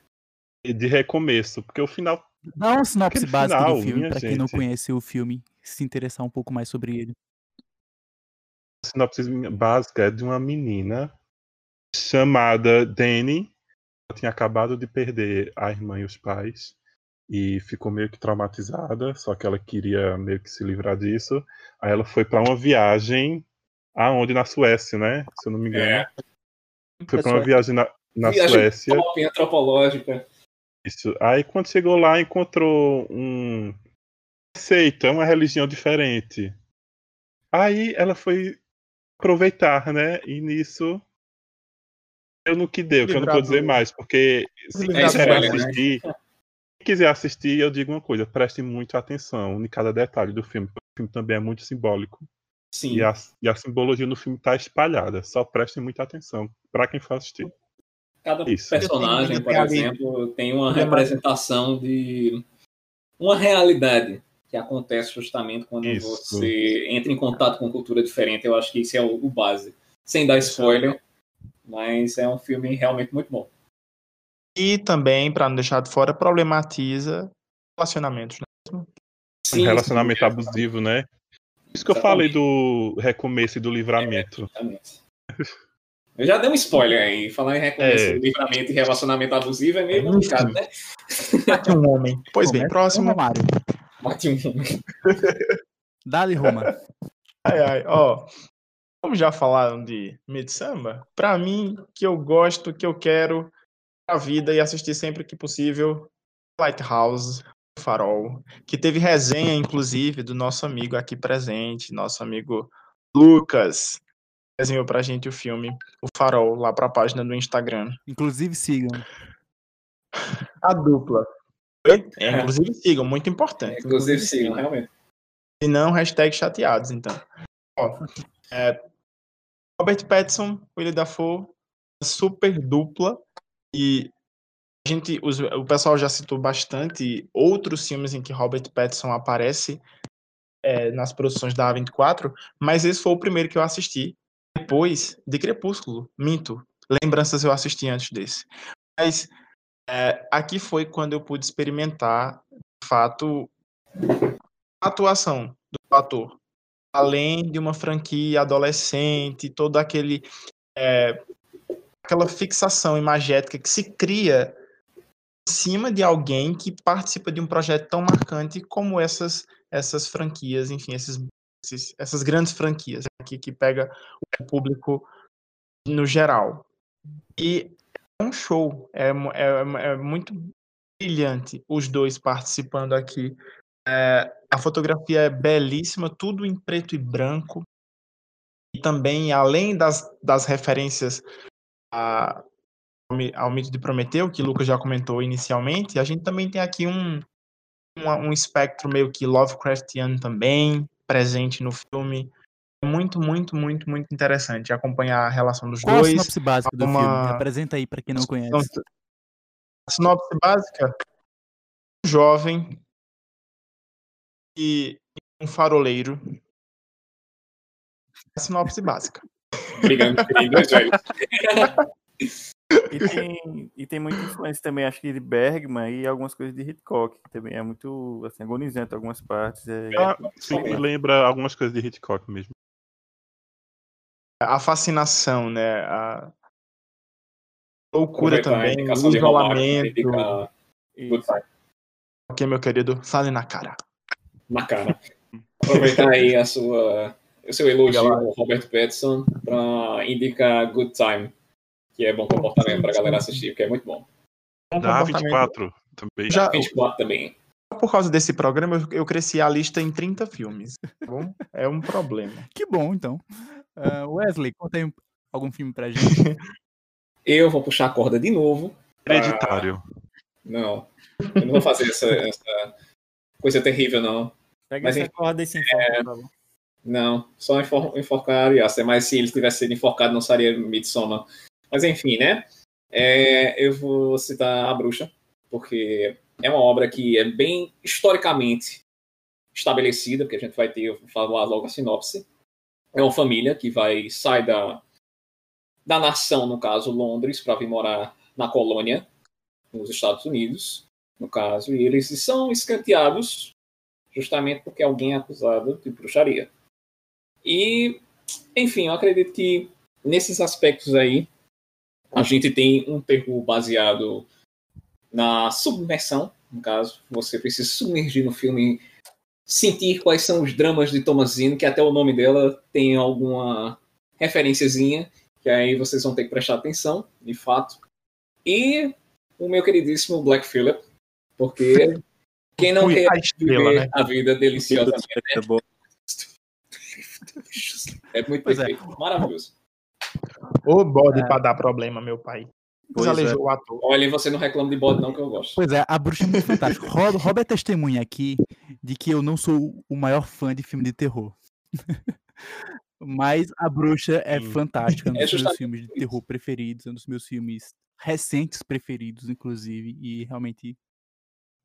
E de recomeço. Porque o final. Dá uma sinopse básica final, do filme, para quem não conhece o filme, se interessar um pouco mais sobre ele. A sinopse básica é de uma menina chamada Dani. Ela tinha acabado de perder a irmã e os pais e ficou meio que traumatizada, só que ela queria meio que se livrar disso. Aí ela foi para uma viagem aonde na Suécia, né? Se eu não me engano. É. Foi para uma viagem na, na viagem Suécia. Top antropológica. Isso. Aí quando chegou lá encontrou um seita, uma religião diferente. Aí ela foi aproveitar, né? E nisso deu no que deu, que eu não vou dizer mais, porque se quiser né? assistir, se quiser assistir, eu digo uma coisa, preste muita atenção em cada detalhe do filme, porque o filme também é muito simbólico. Sim. E a, e a simbologia no filme está espalhada, só prestem muita atenção para quem for assistir. Cada Isso. personagem, por exemplo, tem uma representação de uma realidade que acontece justamente quando Isso. você entra em contato com cultura diferente. Eu acho que isso é o, o base. Sem dar spoiler, mas é um filme realmente muito bom. E também, para não deixar de fora, problematiza relacionamentos. Né? Sim, relacionamento sim. abusivo, né? Isso que eu falei do recomeço e do livramento. É, eu já dei um spoiler aí. Falar em recomeço, é. livramento e relacionamento abusivo é meio complicado, né? Mate um homem. Pois bem, próximo. Mário. Mate um homem. Dali, Roma. Ai, ai, ó como já falaram de Midsummer, para mim, que eu gosto, que eu quero a vida e assistir sempre que possível, Lighthouse, Farol, que teve resenha, inclusive, do nosso amigo aqui presente, nosso amigo Lucas, desenhou pra gente o filme O Farol, lá pra página do Instagram. Inclusive sigam. A dupla. É, inclusive sigam, muito importante. É, inclusive sigam, realmente. E não, hashtag chateados, então. Ó, é, Robert Pattinson, William Dafoe, super dupla e a gente, os, o pessoal já citou bastante outros filmes em que Robert Pattinson aparece é, nas produções da A24, mas esse foi o primeiro que eu assisti depois de Crepúsculo. Minto, lembranças eu assisti antes desse. Mas é, aqui foi quando eu pude experimentar, de fato, a atuação do ator além de uma franquia adolescente, todo aquele é, aquela fixação imagética que se cria em cima de alguém que participa de um projeto tão marcante como essas essas franquias, enfim, esses, esses essas grandes franquias aqui que pega o público no geral. E é um show, é, é, é muito brilhante os dois participando aqui é, a fotografia é belíssima, tudo em preto e branco. E também, além das, das referências a, ao mito de Prometeu, que o Lucas já comentou inicialmente, a gente também tem aqui um, um, um espectro meio que Lovecraftiano também, presente no filme. É muito, muito, muito, muito interessante acompanhar a relação dos Qual dois. Qual a sinopse básica do uma... filme? Apresenta aí para quem não conhece. A sinopse básica, um jovem e um faroleiro. A sinopse básica. Velhos. E tem, e tem muita influência também, acho que de Bergman e algumas coisas de Hitchcock, que também é muito assim, agonizante algumas partes. É... Ah, sim, lembra algumas coisas de Hitchcock mesmo. A fascinação, né? A loucura também, o isolamento. Ok, meu querido, fale na cara. Na cara. Aproveitar aí a sua, o seu elogio ao Robert Pattinson para indicar Good Time que é bom comportamento pra galera assistir, porque é muito bom. da 24 também. Já, 24 também. Por causa desse programa, eu cresci a lista em 30 filmes. Bom? É um problema. Que bom, então. Uh, Wesley, conta aí algum filme pra gente. eu vou puxar a corda de novo. Hereditário. Não. Eu não vou fazer essa, essa coisa terrível, não. Pega Mas, essa corda e se enfoca, é... Não, só enfor enforcar é Mas se ele tivesse sido enforcado, não seria Midsommar. Mas enfim, né? É, eu vou citar A Bruxa, porque é uma obra que é bem historicamente estabelecida, porque a gente vai ter, vou falar logo a sinopse. É uma família que vai sair da, da nação, no caso Londres, para vir morar na colônia, nos Estados Unidos, no caso, e eles são escanteados justamente porque alguém é acusado de bruxaria. E, enfim, eu acredito que nesses aspectos aí, a gente tem um terror baseado na submersão, no caso, você precisa submergir no filme, sentir quais são os dramas de Thomasine, que até o nome dela tem alguma referenciazinha, que aí vocês vão ter que prestar atenção, de fato. E o meu queridíssimo Black Phillip, porque quem não quer viver né? a vida deliciosamente, né? É muito é. perfeito, é. maravilhoso. Ô bode é. pra dar problema, meu pai. Pois é. o ator. Olha, você não reclama de bode, não, que eu gosto. Pois é, a bruxa é muito fantástica. Rob, Rob é testemunha aqui de que eu não sou o maior fã de filme de terror. Mas a bruxa é Sim. fantástica, é um dos é meus filmes de terror preferidos, é um dos meus filmes recentes preferidos, inclusive, e realmente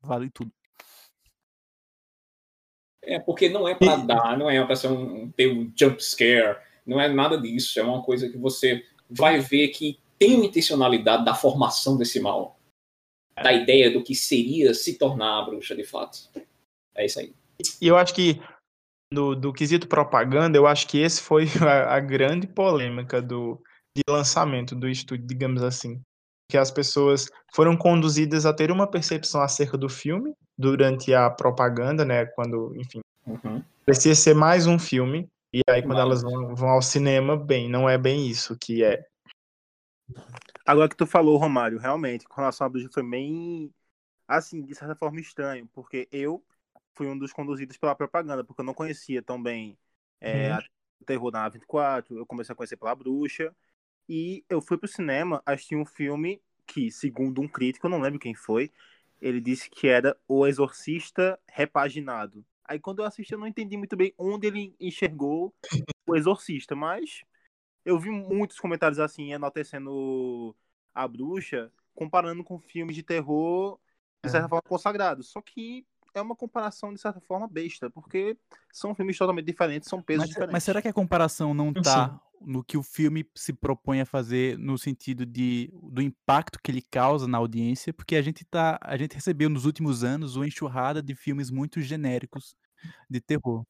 vale tudo. É, porque não é para dar, não é para ser um, ter um jump scare, não é nada disso. É uma coisa que você vai ver que tem uma intencionalidade da formação desse mal. Da ideia do que seria se tornar a bruxa de fato. É isso aí. E eu acho que do, do quesito propaganda, eu acho que esse foi a, a grande polêmica do de lançamento do estúdio, digamos assim. Que as pessoas foram conduzidas a ter uma percepção acerca do filme durante a propaganda, né? Quando, enfim, uhum. parecia ser mais um filme e aí, quando Mas... elas vão, vão, ao cinema, bem, não é bem isso que é. Agora que tu falou, Romário, realmente, com relação à bruxa foi bem, assim, de certa forma estranho, porque eu fui um dos conduzidos pela propaganda, porque eu não conhecia tão bem é, uhum. o terror da 24, eu comecei a conhecer pela bruxa, e eu fui pro cinema assistir um filme que, segundo um crítico, eu não lembro quem foi, ele disse que era O Exorcista Repaginado. Aí quando eu assisti, eu não entendi muito bem onde ele enxergou o exorcista, mas eu vi muitos comentários assim, enaltecendo a bruxa, comparando com filmes de terror, de certa é. forma, consagrados. Só que é uma comparação, de certa forma, besta, porque são filmes totalmente diferentes, são pesos mas, diferentes. Mas será que a comparação não tá no que o filme se propõe a fazer no sentido de, do impacto que ele causa na audiência? Porque a gente, tá, a gente recebeu nos últimos anos uma enxurrada de filmes muito genéricos de terror.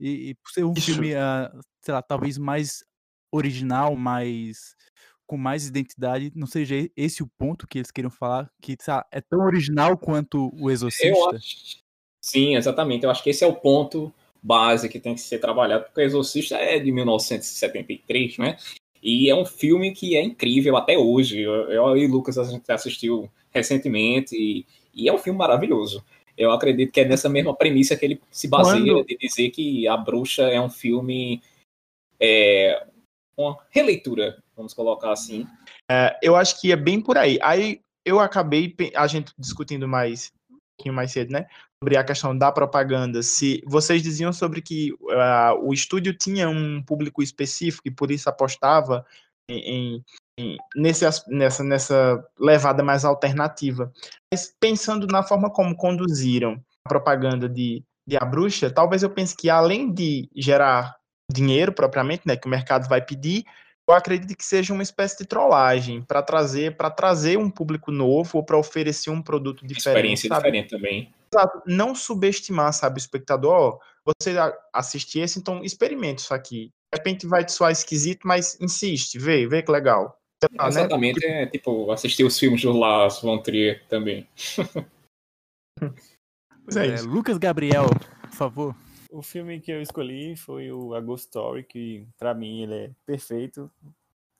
E, e por ser um Isso. filme, uh, sei lá, talvez mais original, mais com mais identidade, não seja esse o ponto que eles queriam falar, que lá, é tão original quanto o Exorcista? Acho... Sim, exatamente. Eu acho que esse é o ponto base que tem que ser trabalhado, porque o Exorcista é de 1973, né? E é um filme que é incrível até hoje. Eu, eu e Lucas a gente assistiu recentemente e, e é um filme maravilhoso. Eu acredito que é nessa mesma premissa que ele se baseia Quando... de dizer que A Bruxa é um filme. É, uma releitura, vamos colocar assim. É, eu acho que é bem por aí. Aí eu acabei, a gente discutindo mais um pouquinho mais cedo, né? Sobre a questão da propaganda. Se vocês diziam sobre que uh, o estúdio tinha um público específico e por isso apostava em, em, nesse, nessa, nessa levada mais alternativa. Mas pensando na forma como conduziram a propaganda de, de A Bruxa, talvez eu pense que além de gerar dinheiro propriamente, né, que o mercado vai pedir, eu acredito que seja uma espécie de trollagem para trazer para trazer um público novo ou para oferecer um produto diferente. Experiência sabe? diferente também. Exato. Não subestimar, sabe, o espectador. Você assistir esse, então experimente isso aqui. De repente vai te soar esquisito, mas insiste, vê, vê que legal. Né? Exatamente, né? é tipo assistir os filmes do Lars von Trier também. é, é Lucas Gabriel, por favor. O filme que eu escolhi foi o A Ghost Story, que para mim ele é perfeito.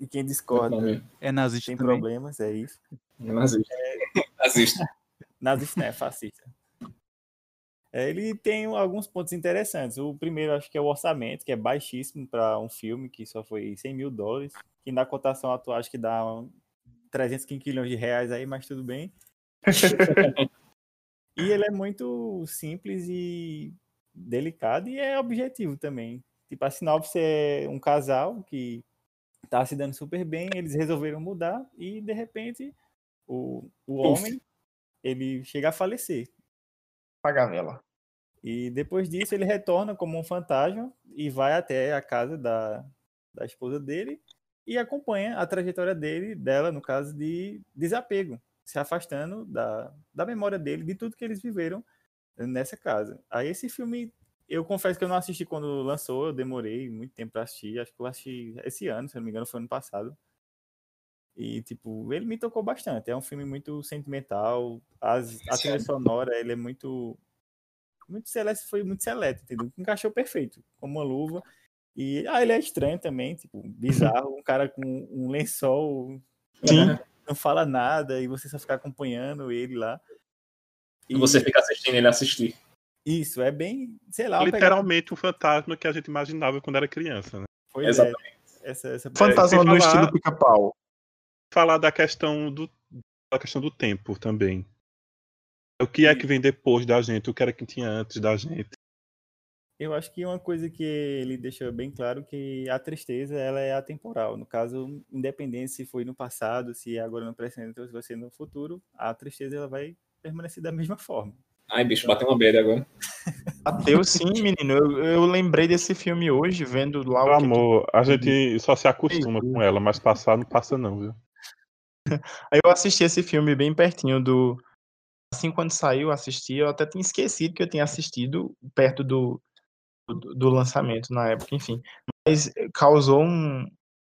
E quem discorda é nazista tem também. problemas, é isso. É nazista. É... nazista. nazista, né? Fascista. É, ele tem alguns pontos interessantes. O primeiro, acho que é o orçamento, que é baixíssimo para um filme que só foi 100 mil dólares, que na cotação atual acho que dá 315 milhões de reais aí, mas tudo bem. e ele é muito simples e delicado e é objetivo também. Tipo, a sinopse é um casal que tá se dando super bem, eles resolveram mudar e de repente o, o homem ele chega a falecer. Pagar vela. E depois disso ele retorna como um fantasma e vai até a casa da, da esposa dele e acompanha a trajetória dele, dela, no caso de desapego, se afastando da, da memória dele, de tudo que eles viveram nessa casa. Aí esse filme, eu confesso que eu não assisti quando lançou, eu demorei muito tempo para assistir, acho que eu assisti esse ano, se não me engano, foi ano passado. E, tipo, ele me tocou bastante. É um filme muito sentimental. As, a trilha sonora, ele é muito. Muito celeste, foi muito seleto, entendeu? Encaixou perfeito, como uma luva. E ah, ele é estranho também, tipo, bizarro. Um cara com um lençol. Sim. Não fala nada e você só fica acompanhando ele lá. E você fica assistindo ele assistir. Isso, é bem, sei lá. Literalmente o fantasma que a gente imaginava quando era criança, né? Pois é. Exatamente. É. Essa, essa... Fantasma no estilo pica-pau falar da questão do, da questão do tempo também. O que é que vem depois da gente? O que era que tinha antes da gente? Eu acho que uma coisa que ele deixa bem claro que a tristeza ela é atemporal. No caso, independente se foi no passado, se é agora no presente ou se vai ser no futuro, a tristeza ela vai permanecer da mesma forma. Ai, bicho, bateu uma bad agora. Bateu sim, menino. Eu, eu, lembrei desse filme hoje, vendo lá Meu o. amor, tu... a gente só se acostuma com ela, mas passar não passa, não, viu? Aí eu assisti esse filme bem pertinho do. Assim, quando saiu, eu assisti. Eu até tinha esquecido que eu tinha assistido perto do, do, do lançamento na época, enfim. Mas causou um,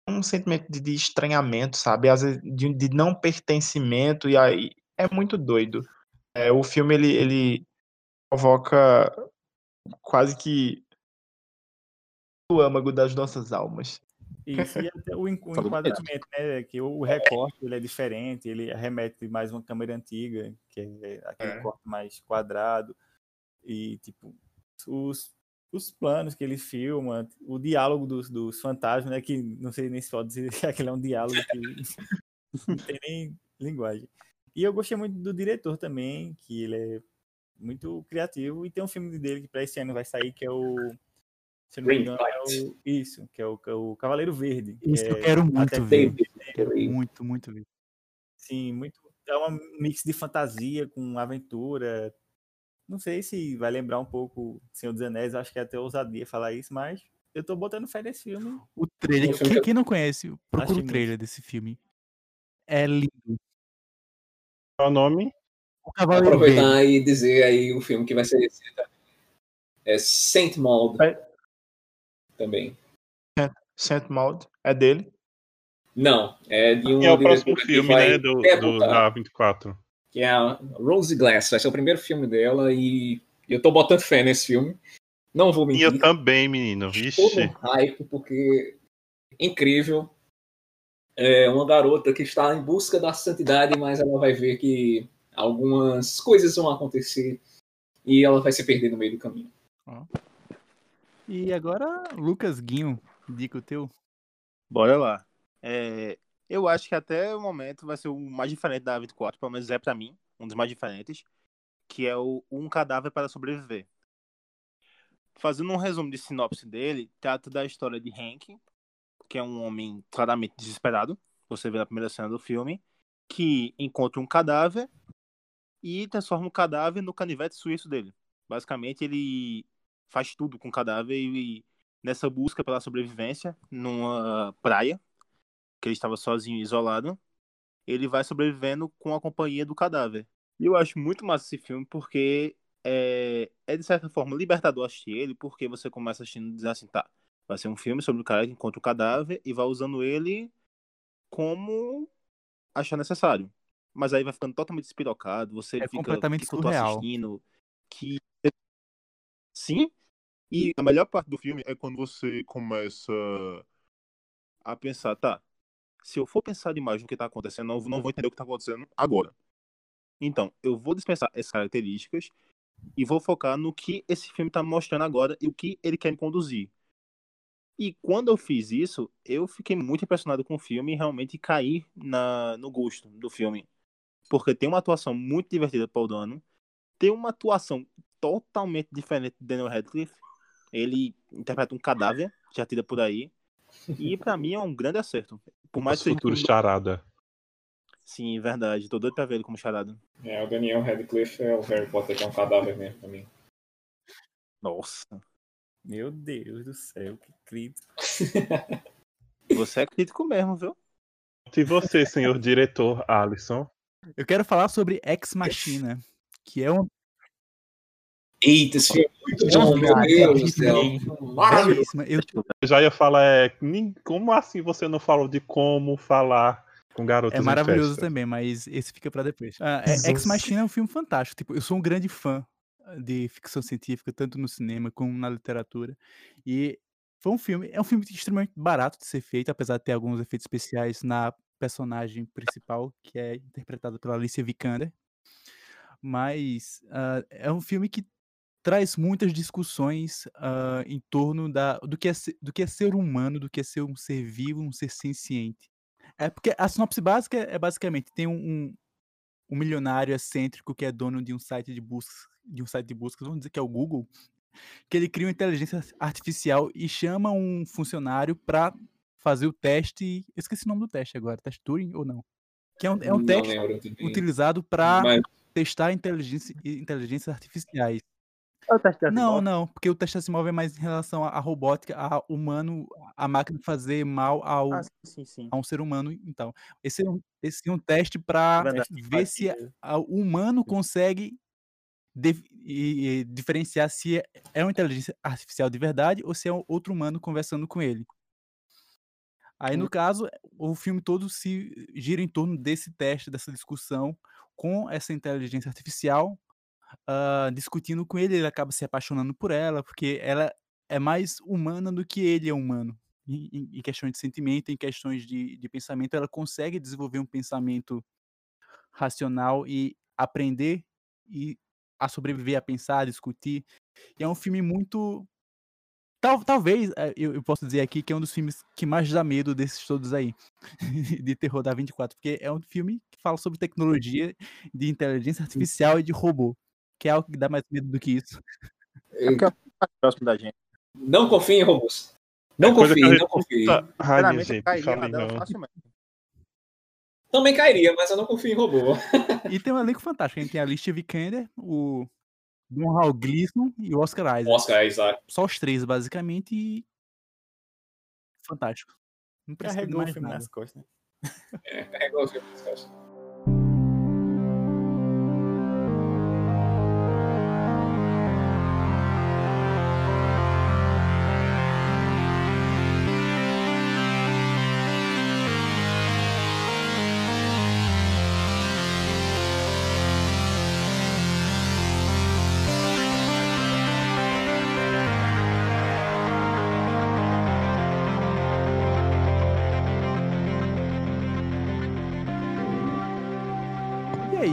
um sentimento de, de estranhamento, sabe? Às vezes, de, de, não pertencimento, e aí é muito doido. É, o filme ele, ele provoca quase que o âmago das nossas almas. Isso, e até o enquadramento, né? Que o recorte ele é diferente, ele remete mais uma câmera antiga, que é aquele é. corte mais quadrado. E, tipo, os, os planos que ele filma, o diálogo dos, dos fantasmas, né? Que não sei nem se pode dizer que aquele é um diálogo que não tem nem linguagem. E eu gostei muito do diretor também, que ele é muito criativo. E tem um filme dele que para esse ano vai sair, que é o se não me engano, é o, isso, que é o, é o Cavaleiro Verde. Que isso é, eu quero muito ver. Quero muito, muito ver. Sim, muito. É um mix de fantasia com aventura. Não sei se vai lembrar um pouco Senhor dos Anéis, acho que é até ousadia falar isso, mas eu tô botando fé nesse filme. O trailer, quem, quem não conhece, procura o trailer desse filme. É lindo. Qual é o nome? O Cavaleiro Aproveitar Verde. e dizer aí o filme que vai ser esse. É Saint Maud. É também. Saint Maud é dele? Não, é de um. É o próximo filme, né? Do, do, da 24. Que é a Rose Glass. Vai ser o primeiro filme dela e eu tô botando fé nesse filme. Não vou mentir. E eu também, menino. Vixe. Todo hype, porque incrível. É uma garota que está em busca da santidade, mas ela vai ver que algumas coisas vão acontecer e ela vai se perder no meio do caminho. Oh. E agora, Lucas Guinho, dica o teu. Bora lá. É, eu acho que até o momento vai ser o mais diferente da 24, pelo menos é para mim, um dos mais diferentes, que é o Um Cadáver para Sobreviver. Fazendo um resumo de sinopse dele, trata da história de Hank, que é um homem claramente desesperado, você vê na primeira cena do filme, que encontra um cadáver e transforma o cadáver no canivete suíço dele. Basicamente, ele faz tudo com o cadáver e, nessa busca pela sobrevivência numa praia, que ele estava sozinho, isolado, ele vai sobrevivendo com a companhia do cadáver. E eu acho muito massa esse filme porque é, é de certa forma libertador assistir ele, porque você começa assistindo dizendo assim, tá, vai ser um filme sobre o cara que encontra o cadáver e vai usando ele como achar necessário. Mas aí vai ficando totalmente espirocado, você é fica completamente que surreal. assistindo, que sim. E a melhor parte do filme é quando você começa a pensar, tá, se eu for pensar demais no que tá acontecendo, eu não vou entender o que tá acontecendo agora. Então, eu vou dispensar essas características e vou focar no que esse filme tá mostrando agora e o que ele quer me conduzir. E quando eu fiz isso, eu fiquei muito impressionado com o filme e realmente caí na, no gosto do filme. Porque tem uma atuação muito divertida do Paul Dano, tem uma atuação totalmente diferente de Daniel Radcliffe. Ele interpreta um cadáver, já tira por aí. E para mim é um grande acerto. Por mais que futuro charada. Sim, verdade. Tô doido pra ver ele como charada. É, o Daniel Radcliffe é o Harry Potter que é um cadáver mesmo pra mim. Nossa. Meu Deus do céu, que crítico. Você é crítico mesmo, viu? E você, senhor diretor Alisson? Eu quero falar sobre Ex Machina, que é um. Eita, esse filme é muito bom, meu Deus do céu. Maravilhoso. Eu... já ia falar, é, como assim você não falou de como falar com garotos É maravilhoso também, mas esse fica para depois. Ah, é, Ex Machina é um filme fantástico. Tipo, eu sou um grande fã de ficção científica, tanto no cinema como na literatura. E foi um filme, é um filme extremamente barato de ser feito, apesar de ter alguns efeitos especiais na personagem principal, que é interpretada pela Alicia Vikander. Mas uh, é um filme que traz muitas discussões uh, em torno da, do, que é, do que é ser humano, do que é ser um ser vivo, um ser senciente. É porque a sinopse básica é basicamente tem um, um, um milionário excêntrico que é dono de um site de buscas, de um site de buscas, vamos dizer que é o Google, que ele cria uma inteligência artificial e chama um funcionário para fazer o teste. Eu esqueci o nome do teste agora, teste Turing ou não? Que é um, é um teste utilizado para Mas... testar inteligência, inteligências artificiais. É o teste não, não, porque o teste Asimov é mais em relação à robótica, a humano, a máquina fazer mal ao, ah, sim, sim. a um ser humano. Então, esse é um, esse é um teste para ver se o humano consegue de, e, e, diferenciar se é, é uma inteligência artificial de verdade ou se é outro humano conversando com ele. Aí, no caso, o filme todo se gira em torno desse teste, dessa discussão com essa inteligência artificial, uh, discutindo com ele, ele acaba se apaixonando por ela, porque ela é mais humana do que ele é humano. Em, em questões de sentimento, em questões de, de pensamento, ela consegue desenvolver um pensamento racional e aprender e a sobreviver, a pensar, a discutir. E é um filme muito. Tal, talvez eh, eu, eu posso dizer aqui que é um dos filmes que mais dá medo desses todos aí, de terror da 24, porque é um filme que fala sobre tecnologia, de inteligência artificial e de robô, que é algo que dá mais medo do que isso. É porque é próximo da gente. Não confie em robôs. Não é confie, não confie. Sinceramente, gente, cairia facilmente. Também cairia, mas eu não confio em robô. e tem um elenco fantástico. A gente tem a Alicia Vikander, o Don Hal Gleason e o Oscar Isaac. Oscar Isaac. Só os três, basicamente, e... Fantástico. Não carregou o filme nada. nas costas, né? É, carregou o filme nas costas.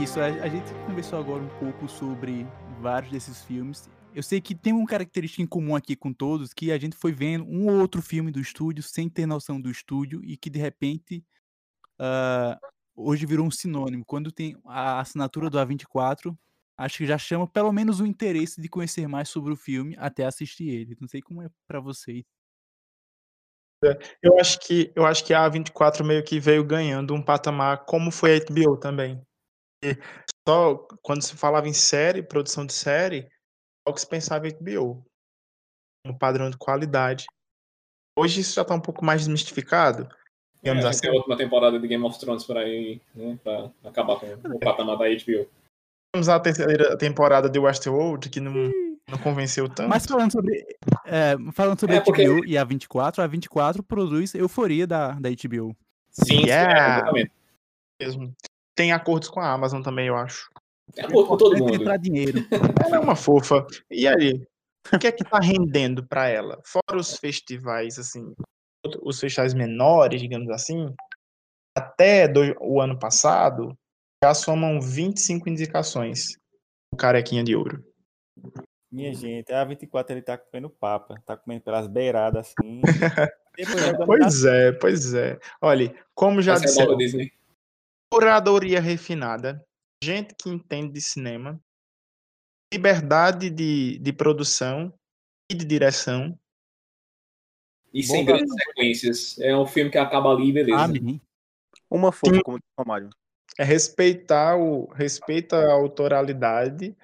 Isso, a, gente conversou agora um pouco sobre vários desses filmes. Eu sei que tem uma característica em comum aqui com todos, que a gente foi vendo um ou outro filme do estúdio sem ter noção do estúdio e que de repente uh, hoje virou um sinônimo. Quando tem a assinatura do A24, acho que já chama pelo menos o interesse de conhecer mais sobre o filme até assistir ele. Não sei como é para vocês. É, eu acho que eu acho que a A24 meio que veio ganhando um patamar como foi a HBO também só quando se falava em série, produção de série, só que se pensava em HBO, um padrão de qualidade. Hoje isso já está um pouco mais desmistificado, É, a gente tem a última temporada de Game of Thrones por aí, né? Pra acabar com o patamar da HBO. Temos a terceira temporada de Westworld, que não, não convenceu tanto. Mas falando sobre, é, falando sobre É, a HBO porque- e a 24, a 24 produz Euforia da, da HBO. Sim, Yeah. sim, é, exatamente. mesmo. Tem acordos com a Amazon também, eu acho. Tem acordo com todo é mundo. entrar dinheiro. Ela é uma fofa. E aí? O que é que tá rendendo pra ela? Fora os festivais, assim, os festivais menores, digamos assim, até do- o ano passado, já somam 25 indicações. O carequinha de ouro. Minha gente, a 24 ele tá comendo papa, tá comendo pelas beiradas assim. Pois é, pois é. Olha, como já Essa é disseram. Curadoria refinada, gente que entende de cinema, liberdade de, de produção e de direção. E Bom sem pra- grandes sequências. É um filme que acaba ali, beleza. Amém. Uma fofa, como disse o Romário. É respeitar o respeita a autoralidade,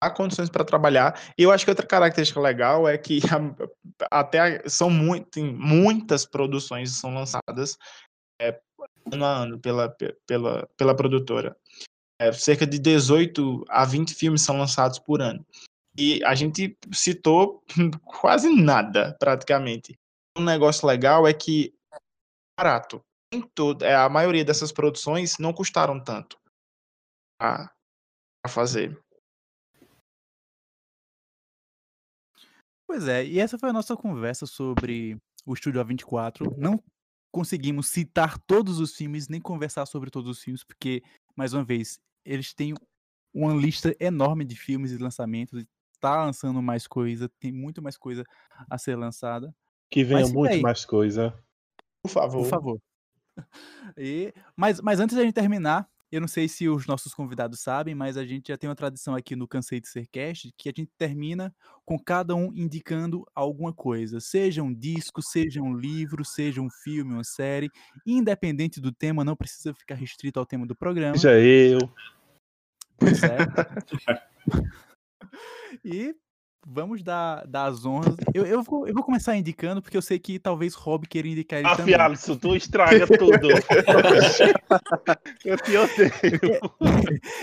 há condições para trabalhar. E eu acho que outra característica legal é que a- até a- são muito, muitas produções são lançadas é, ano a ano pela, pe- pela, pela produtora. É, cerca de 18 a 20 filmes são lançados por ano. E a gente citou quase nada, praticamente. Um negócio legal é que barato. Nem todo, é, a maioria dessas produções não custaram tanto a, a fazer. Pois é, e essa foi a nossa conversa sobre o Estúdio A24. Não conseguimos citar todos os filmes, nem conversar sobre todos os filmes, porque, mais uma vez, eles têm uma lista enorme de filmes e lançamentos, e tá lançando mais coisa, tem muito mais coisa a ser lançada. Que venha Mas muito aí. mais coisa. Por favor. Por favor. E, mas, mas antes da gente terminar, eu não sei se os nossos convidados sabem, mas a gente já tem uma tradição aqui no Cansei de Ser Cast, que a gente termina com cada um indicando alguma coisa. Seja um disco, seja um livro, seja um filme, uma série. Independente do tema, não precisa ficar restrito ao tema do programa. Seja eu. Pois é. e vamos dar, dar as honras. Eu, eu, vou, eu vou começar indicando, porque eu sei que talvez Rob queira indicar ele também. Alisson, tu estraga tudo. eu te odeio.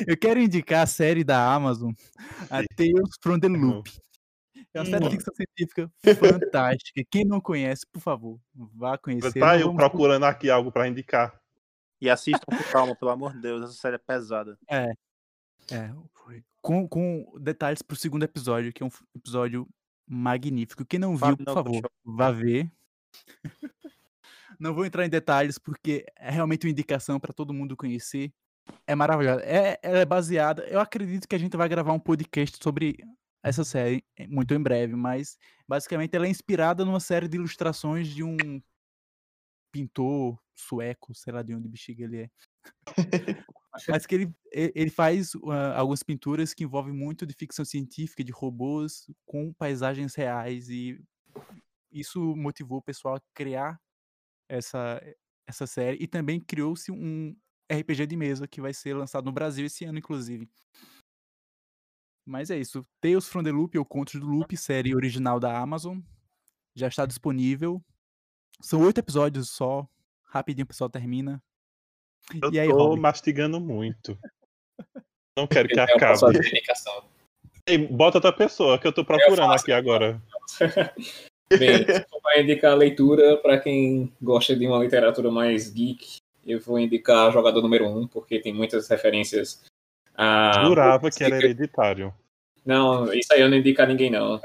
Eu quero indicar a série da Amazon, a Tales from the Loop. É uma série de Hum. ficção científica fantástica. Quem não conhece, por favor, vá conhecer. Tá eu procurando aqui algo pra indicar. E assistam com calma, pelo amor de Deus, essa série é pesada. É, foi. Com, com detalhes pro segundo episódio, que é um episódio magnífico. Quem não viu, por favor, vá ver. Não vou entrar em detalhes, porque é realmente uma indicação para todo mundo conhecer. É maravilhosa. É, ela é baseada. Eu acredito que a gente vai gravar um podcast sobre essa série eh, muito em breve, mas basicamente ela é inspirada numa série de ilustrações de um pintor sueco, sei lá de onde bexiga ele é. Mas que ele, ele faz ah, algumas pinturas que envolvem muito de ficção científica, de robôs com paisagens reais e isso motivou o pessoal a criar essa, essa série e também criou-se um RPG de mesa que vai ser lançado no Brasil esse ano, inclusive. Mas é isso. Tales from the Loop ou Contos do Loop, série original da Amazon, já está disponível. São oito episódios só. Rapidinho o pessoal termina. Eu E aí, tô Rob? mastigando muito. Não quero que acabe. Ei, bota outra pessoa que eu tô procurando aqui agora. Bem, para indicar leitura, para quem gosta de uma literatura mais geek, eu vou indicar Jogador Número 1, porque tem muitas referências a. Jurava que era hereditário. Não, isso aí eu não indico a ninguém, não.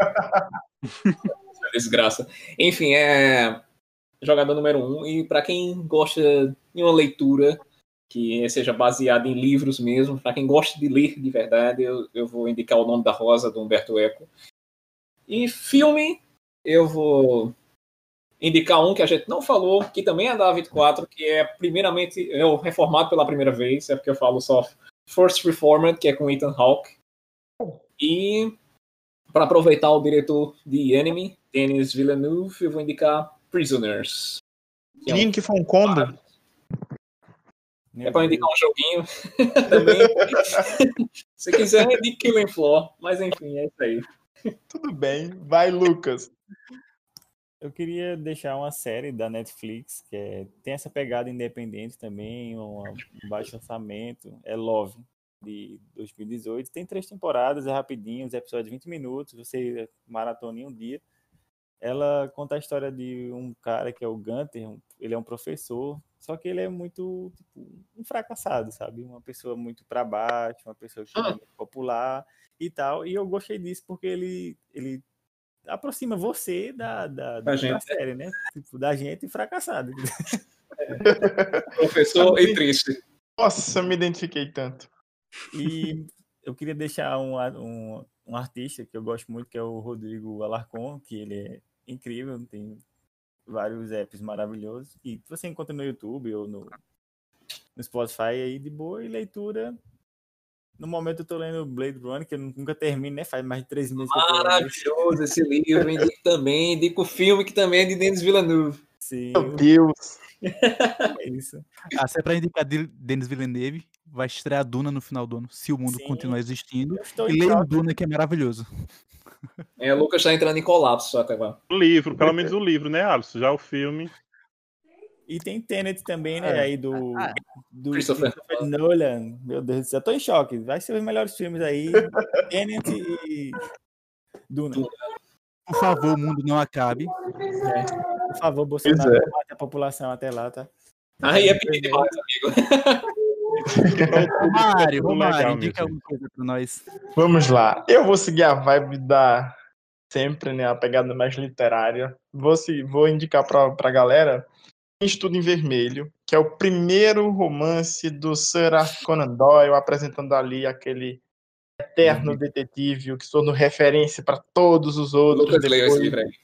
Desgraça. Enfim, é. Jogador número um. E para quem gosta de uma leitura que seja baseada em livros mesmo, para quem gosta de ler de verdade, eu, eu vou indicar O Nome da Rosa, do Humberto Eco. E filme, eu vou indicar um que a gente não falou, que também é da 24, que é primeiramente, o reformado pela primeira vez, é porque eu falo só First Reformed, que é com Ethan Hawke. E para aproveitar o diretor de Enemy, Denis Villeneuve, eu vou indicar Prisoners. que é um- Menino que foi um combo. É para indicar um joguinho também. Se quiser, indique Killing Floor. Mas enfim, é isso aí. Tudo bem. Vai, Lucas. Eu queria deixar uma série da Netflix que é, tem essa pegada independente também, um, um baixo orçamento, é Love, de 2018. Tem três temporadas, é rapidinho, os episódios de 20 minutos, você maratona em um dia. Ela conta a história de um cara que é o Gunter, um, ele é um professor, só que ele é muito tipo, um fracassado, sabe? Uma pessoa muito para baixo, uma pessoa que ah. é popular e tal. E eu gostei disso porque ele, ele aproxima você da, da, da, da série, né? Tipo, da gente fracassado. É. Professor e triste. Nossa, me identifiquei tanto. E eu queria deixar um, um, um, artista que eu gosto muito, que é o Rodrigo Alarcon, que ele é incrível, tem vários apps maravilhosos. E você encontra no YouTube ou no, no Spotify aí de boa e leitura no momento eu tô lendo Blade Runner, que eu nunca termino, né? Faz mais de três meses. Maravilhoso esse livro. Indico também. Indico o filme que também é de Denis Villeneuve. Sim. Meu Deus. É isso. Ah, se é pra indicar Denis Villeneuve, vai estrear Duna no final do ano, se o mundo Sim. continuar existindo. E leia o Duna, que é maravilhoso. É, o Lucas tá entrando em colapso até agora. O livro, pelo menos o livro, né, Alisson? Já o filme. E tem Tenet também, né? É. Aí do, ah, do Christopher. Christopher. Nolan. Meu Deus do céu, tô em choque. Vai ser os melhores filmes aí. Tenet e Duna. Por favor, o mundo não acabe. É. Por favor, Bolsonaro, é. mate a população até lá, tá? Aí é pedir demais, amigo. Romário, Romário, indica alguma coisa pra nós. Vamos lá. Eu vou seguir a vibe da sempre, né? A pegada mais literária. Vou, vou indicar pra, pra galera Estudo em Vermelho, que é o primeiro romance do Sir Arthur Conan Doyle, apresentando ali aquele eterno uhum. detetive, que se tornou referência para todos os outros. Lucas leu esse livro aí.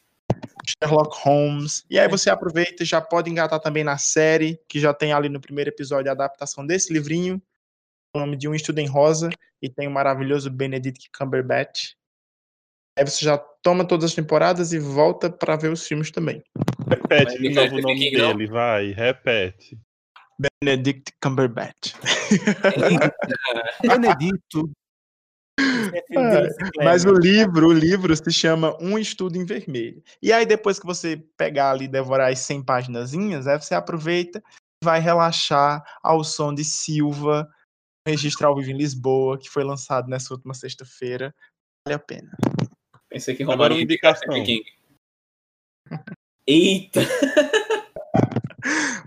Sherlock Holmes. E aí você aproveita e já pode engatar também na série, que já tem ali no primeiro episódio a adaptação desse livrinho, o nome de Um Estudo em Rosa, e tem o maravilhoso Benedict Cumberbatch. Aí você já toma todas as temporadas e volta para ver os filmes também. Repete de novo o nome dele, vai, repete. Benedict Cumberbatch. Benedito. É, mas o livro, o livro se chama Um Estudo em Vermelho. E aí depois que você pegar ali e devorar as 100 páginas, aí você aproveita e vai relaxar ao som de Silva, registro ao vivo em Lisboa, que foi lançado nessa última sexta-feira. Vale a pena. Pensei que Romário uma indicação. Eita!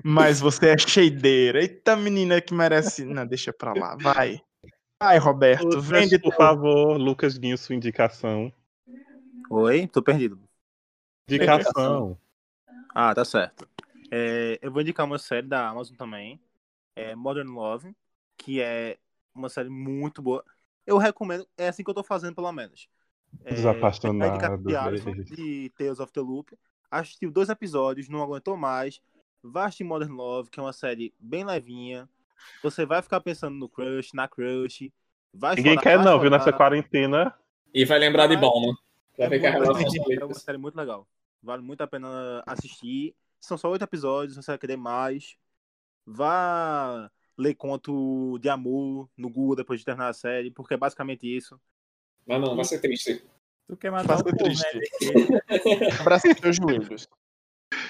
Mas você é cheideira. Eita, menina que merece. Não, deixa pra lá. Vai. Vai, Roberto. Lucas, vende por favor, Lucas Guinho, sua indicação. Oi, tô perdido. Indicação. Ah, tá certo. É, eu vou indicar uma série da Amazon também. É Modern Love, que é uma série muito boa. Eu recomendo, é assim que eu tô fazendo, pelo menos. É, Desapaixonado. de Tales of the Loop. Assistiu dois episódios, não aguentou mais. Assistir Modern Love, que é uma série bem levinha. Você vai ficar pensando no crush, na crush. Vai Ninguém chorar, quer vai não, chorar. viu, nessa quarentena. E vai lembrar de bom, né? Vai é, muito, é uma série muito legal. Vale muito a pena assistir. São só oito episódios, você vai querer mais. Vá ler conto de amor no Google depois de terminar a série, porque é basicamente isso. Mas não, vai ser triste. Tu quer matar vai ser triste. Né? Abraça os teus joelhos.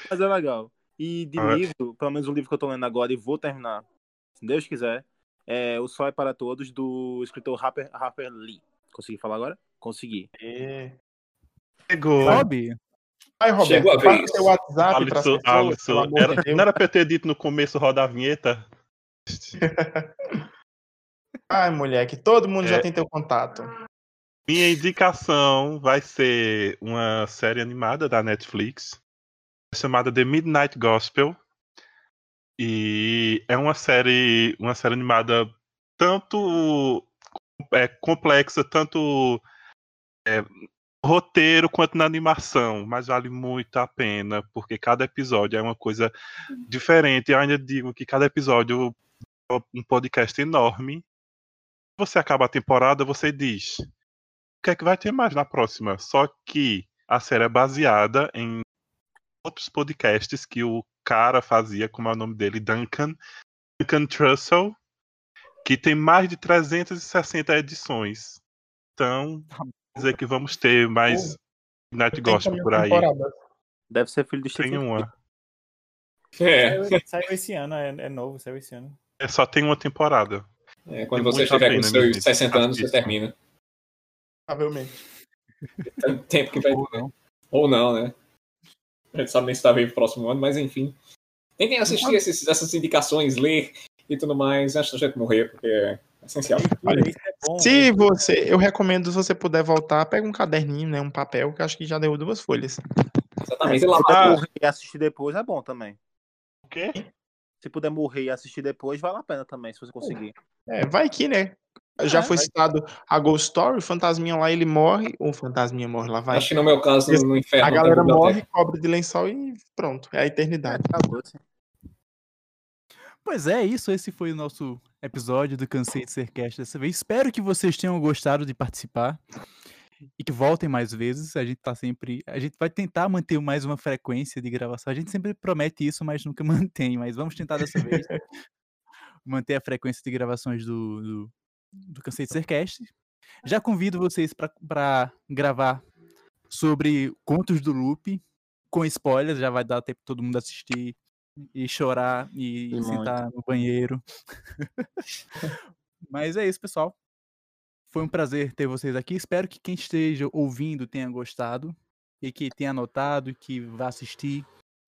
Mas é legal. E de ah. livro, pelo menos o livro que eu tô lendo agora e vou terminar, Deus quiser, é O Sol é para Todos, do escritor Harper, Harper Lee. Consegui falar agora? Consegui. É. Chegou. Sobe. Vai, Roberto, Chegou a vez. seu WhatsApp Alisson, Alisson, era, não era pra eu ter dito no começo rodar a vinheta? Ai, mulher, que todo mundo é. já tem teu contato. Minha indicação vai ser uma série animada da Netflix chamada The Midnight Gospel. E é uma série, uma série animada tanto é, complexa, tanto é, roteiro quanto na animação, mas vale muito a pena, porque cada episódio é uma coisa diferente. Eu ainda digo que cada episódio é um podcast enorme. Você acaba a temporada, você diz: o que é que vai ter mais na próxima? Só que a série é baseada em outros podcasts que o cara fazia, como é o nome dele, Duncan, Duncan Trussell, que tem mais de 360 edições. Então, dizer que vamos ter mais Night Gospel por aí. Deve ser filho do Tem Stephen uma. É, Saiu, saiu esse ano, é, é novo, saiu esse ano. É só tem uma temporada. é, quando Tem você estiver com seus menino. 60 anos, você termina. Provavelmente. Tanto tempo que vai Ou não. Ou não, né? A gente sabe nem se tá vivo no próximo ano, mas enfim. Tentem assistir esses, essas indicações, ler e tudo mais antes da gente morrer, porque é essencial. Olha, é bom, Se você, eu recomendo, se você puder voltar, pega um caderninho, né, um papel, que eu acho que já deu duas folhas. Exatamente. E lá Ah. morrer e assistir depois é bom também. O quê? Se puder morrer e assistir depois, vale a pena também, se você conseguir. É, vai que, né? Já É, foi vai citado a Ghost Story, o fantasminha lá, ele morre, o fantasminha morre lá, vai. acho que no meu caso, no, no inferno. A galera morre, cobre de lençol e pronto, é a eternidade. Acabou, assim. Pois é, isso. Esse foi o nosso episódio do Cansei de Ser Cast dessa vez. Espero que vocês tenham gostado de participar e que voltem mais vezes. A gente tá sempre. A gente vai tentar manter mais uma frequência de gravação. A gente sempre promete isso, mas nunca mantém. Mas vamos tentar dessa vez manter a frequência de gravações do, do, do Cansei de Ser Cast. Já convido vocês para gravar sobre Contos do Loop, com spoilers, já vai dar tempo todo mundo assistir e chorar e, E sentar no banheiro. Mas é isso, pessoal. Foi um prazer ter vocês aqui. Espero que quem esteja ouvindo tenha gostado e que tenha anotado e que vá assistir.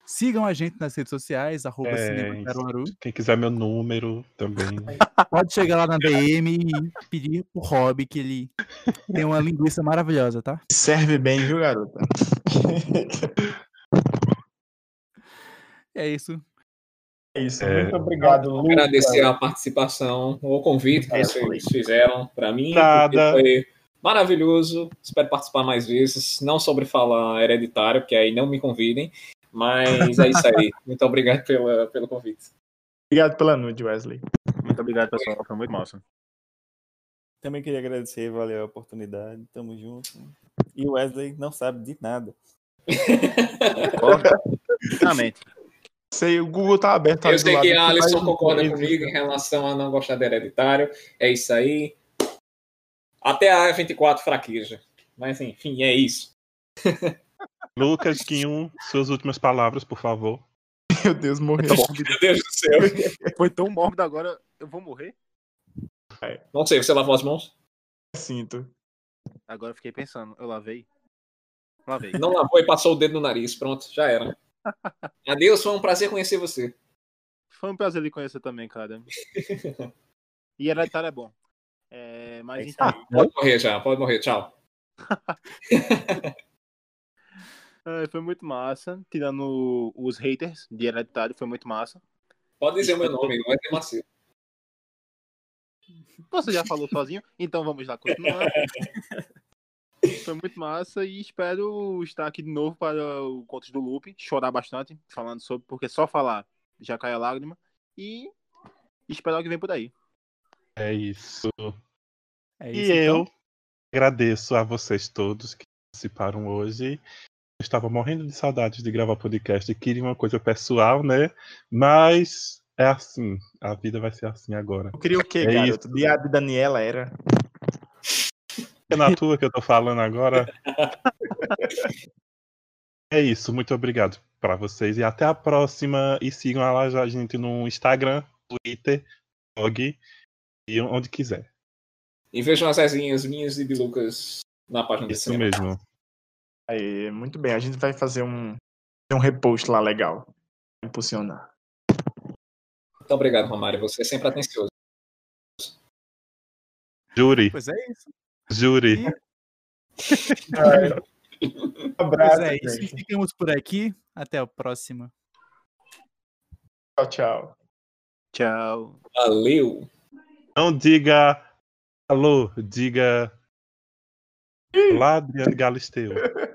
Sigam a gente nas redes sociais, arroba É, Cinema Caruaru. Quem quiser meu número também. Pode chegar lá na DM e pedir pro Rob que ele tem uma linguiça maravilhosa, tá? Serve bem, viu, garota? É isso. É isso, É. muito obrigado, Lucas. Agradecer a participação, o convite que É, vocês fizeram para mim. Nada. Foi maravilhoso. Espero participar mais vezes. Não sobre falar hereditário, porque aí não me convidem. Mas é isso aí. Muito obrigado pela, pelo convite. Obrigado pela nude, Wesley. Muito obrigado, pessoal. Foi muito massa. Também queria agradecer, valeu a oportunidade, tamo junto. E o Wesley não sabe de nada. Realmente. Sei, o Google tá aberto ali Eu sei lado que a Alisson concorda comigo em relação a não gostar de hereditário. É isso aí. Até a 24 fraqueja. Mas enfim, é isso. Lucas, Quinho, suas últimas palavras, por favor. Meu Deus, morreu. Meu Deus do céu. Foi tão mórbido agora, eu vou morrer? Não sei, você lavou as mãos? Sinto. Agora eu fiquei pensando, eu lavei? Lavei. Não lavou e passou o dedo no nariz. Pronto, já era. Adeus, foi um prazer conhecer você. Foi um prazer lhe conhecer também, cara. E hereditário é bom. É, mas É enfim, isso aí. Pode morrer já, pode morrer. Tchau. É, foi muito massa. Tirando os haters de hereditário, foi muito massa. Pode dizer o meu nome, não vai ter macio. Você já falou sozinho, então vamos lá continuar. Foi muito massa e espero estar aqui de novo para o Contos do Loop, chorar bastante, falando sobre, porque só falar já cai a lágrima. E esperar o que vem por aí. É isso. É E isso. eu então. agradeço a vocês todos que participaram hoje. Eu estava morrendo de saudades de gravar podcast, queria uma coisa pessoal, né? Mas é assim, a vida vai ser assim agora. Eu queria o quê, É garoto? Dia de Daniela era. É na tua que eu tô falando agora. É isso, muito obrigado para vocês e até a próxima. E sigam a gente no Instagram, Twitter, blog e onde quiser. E vejam as resenhas minhas e de Lucas na página do Isso cinema. mesmo. Aí, muito bem, a gente vai fazer um, um repost lá legal. Impulsionar. Muito obrigado, Romário. Você é sempre atencioso. Júri, Pois é isso. júri. Um abraço, Pois é isso. gente. Ficamos por aqui. Até a próxima. Tchau, tchau. Tchau. Valeu! Não diga alô, diga Olá, Adriano Galisteu.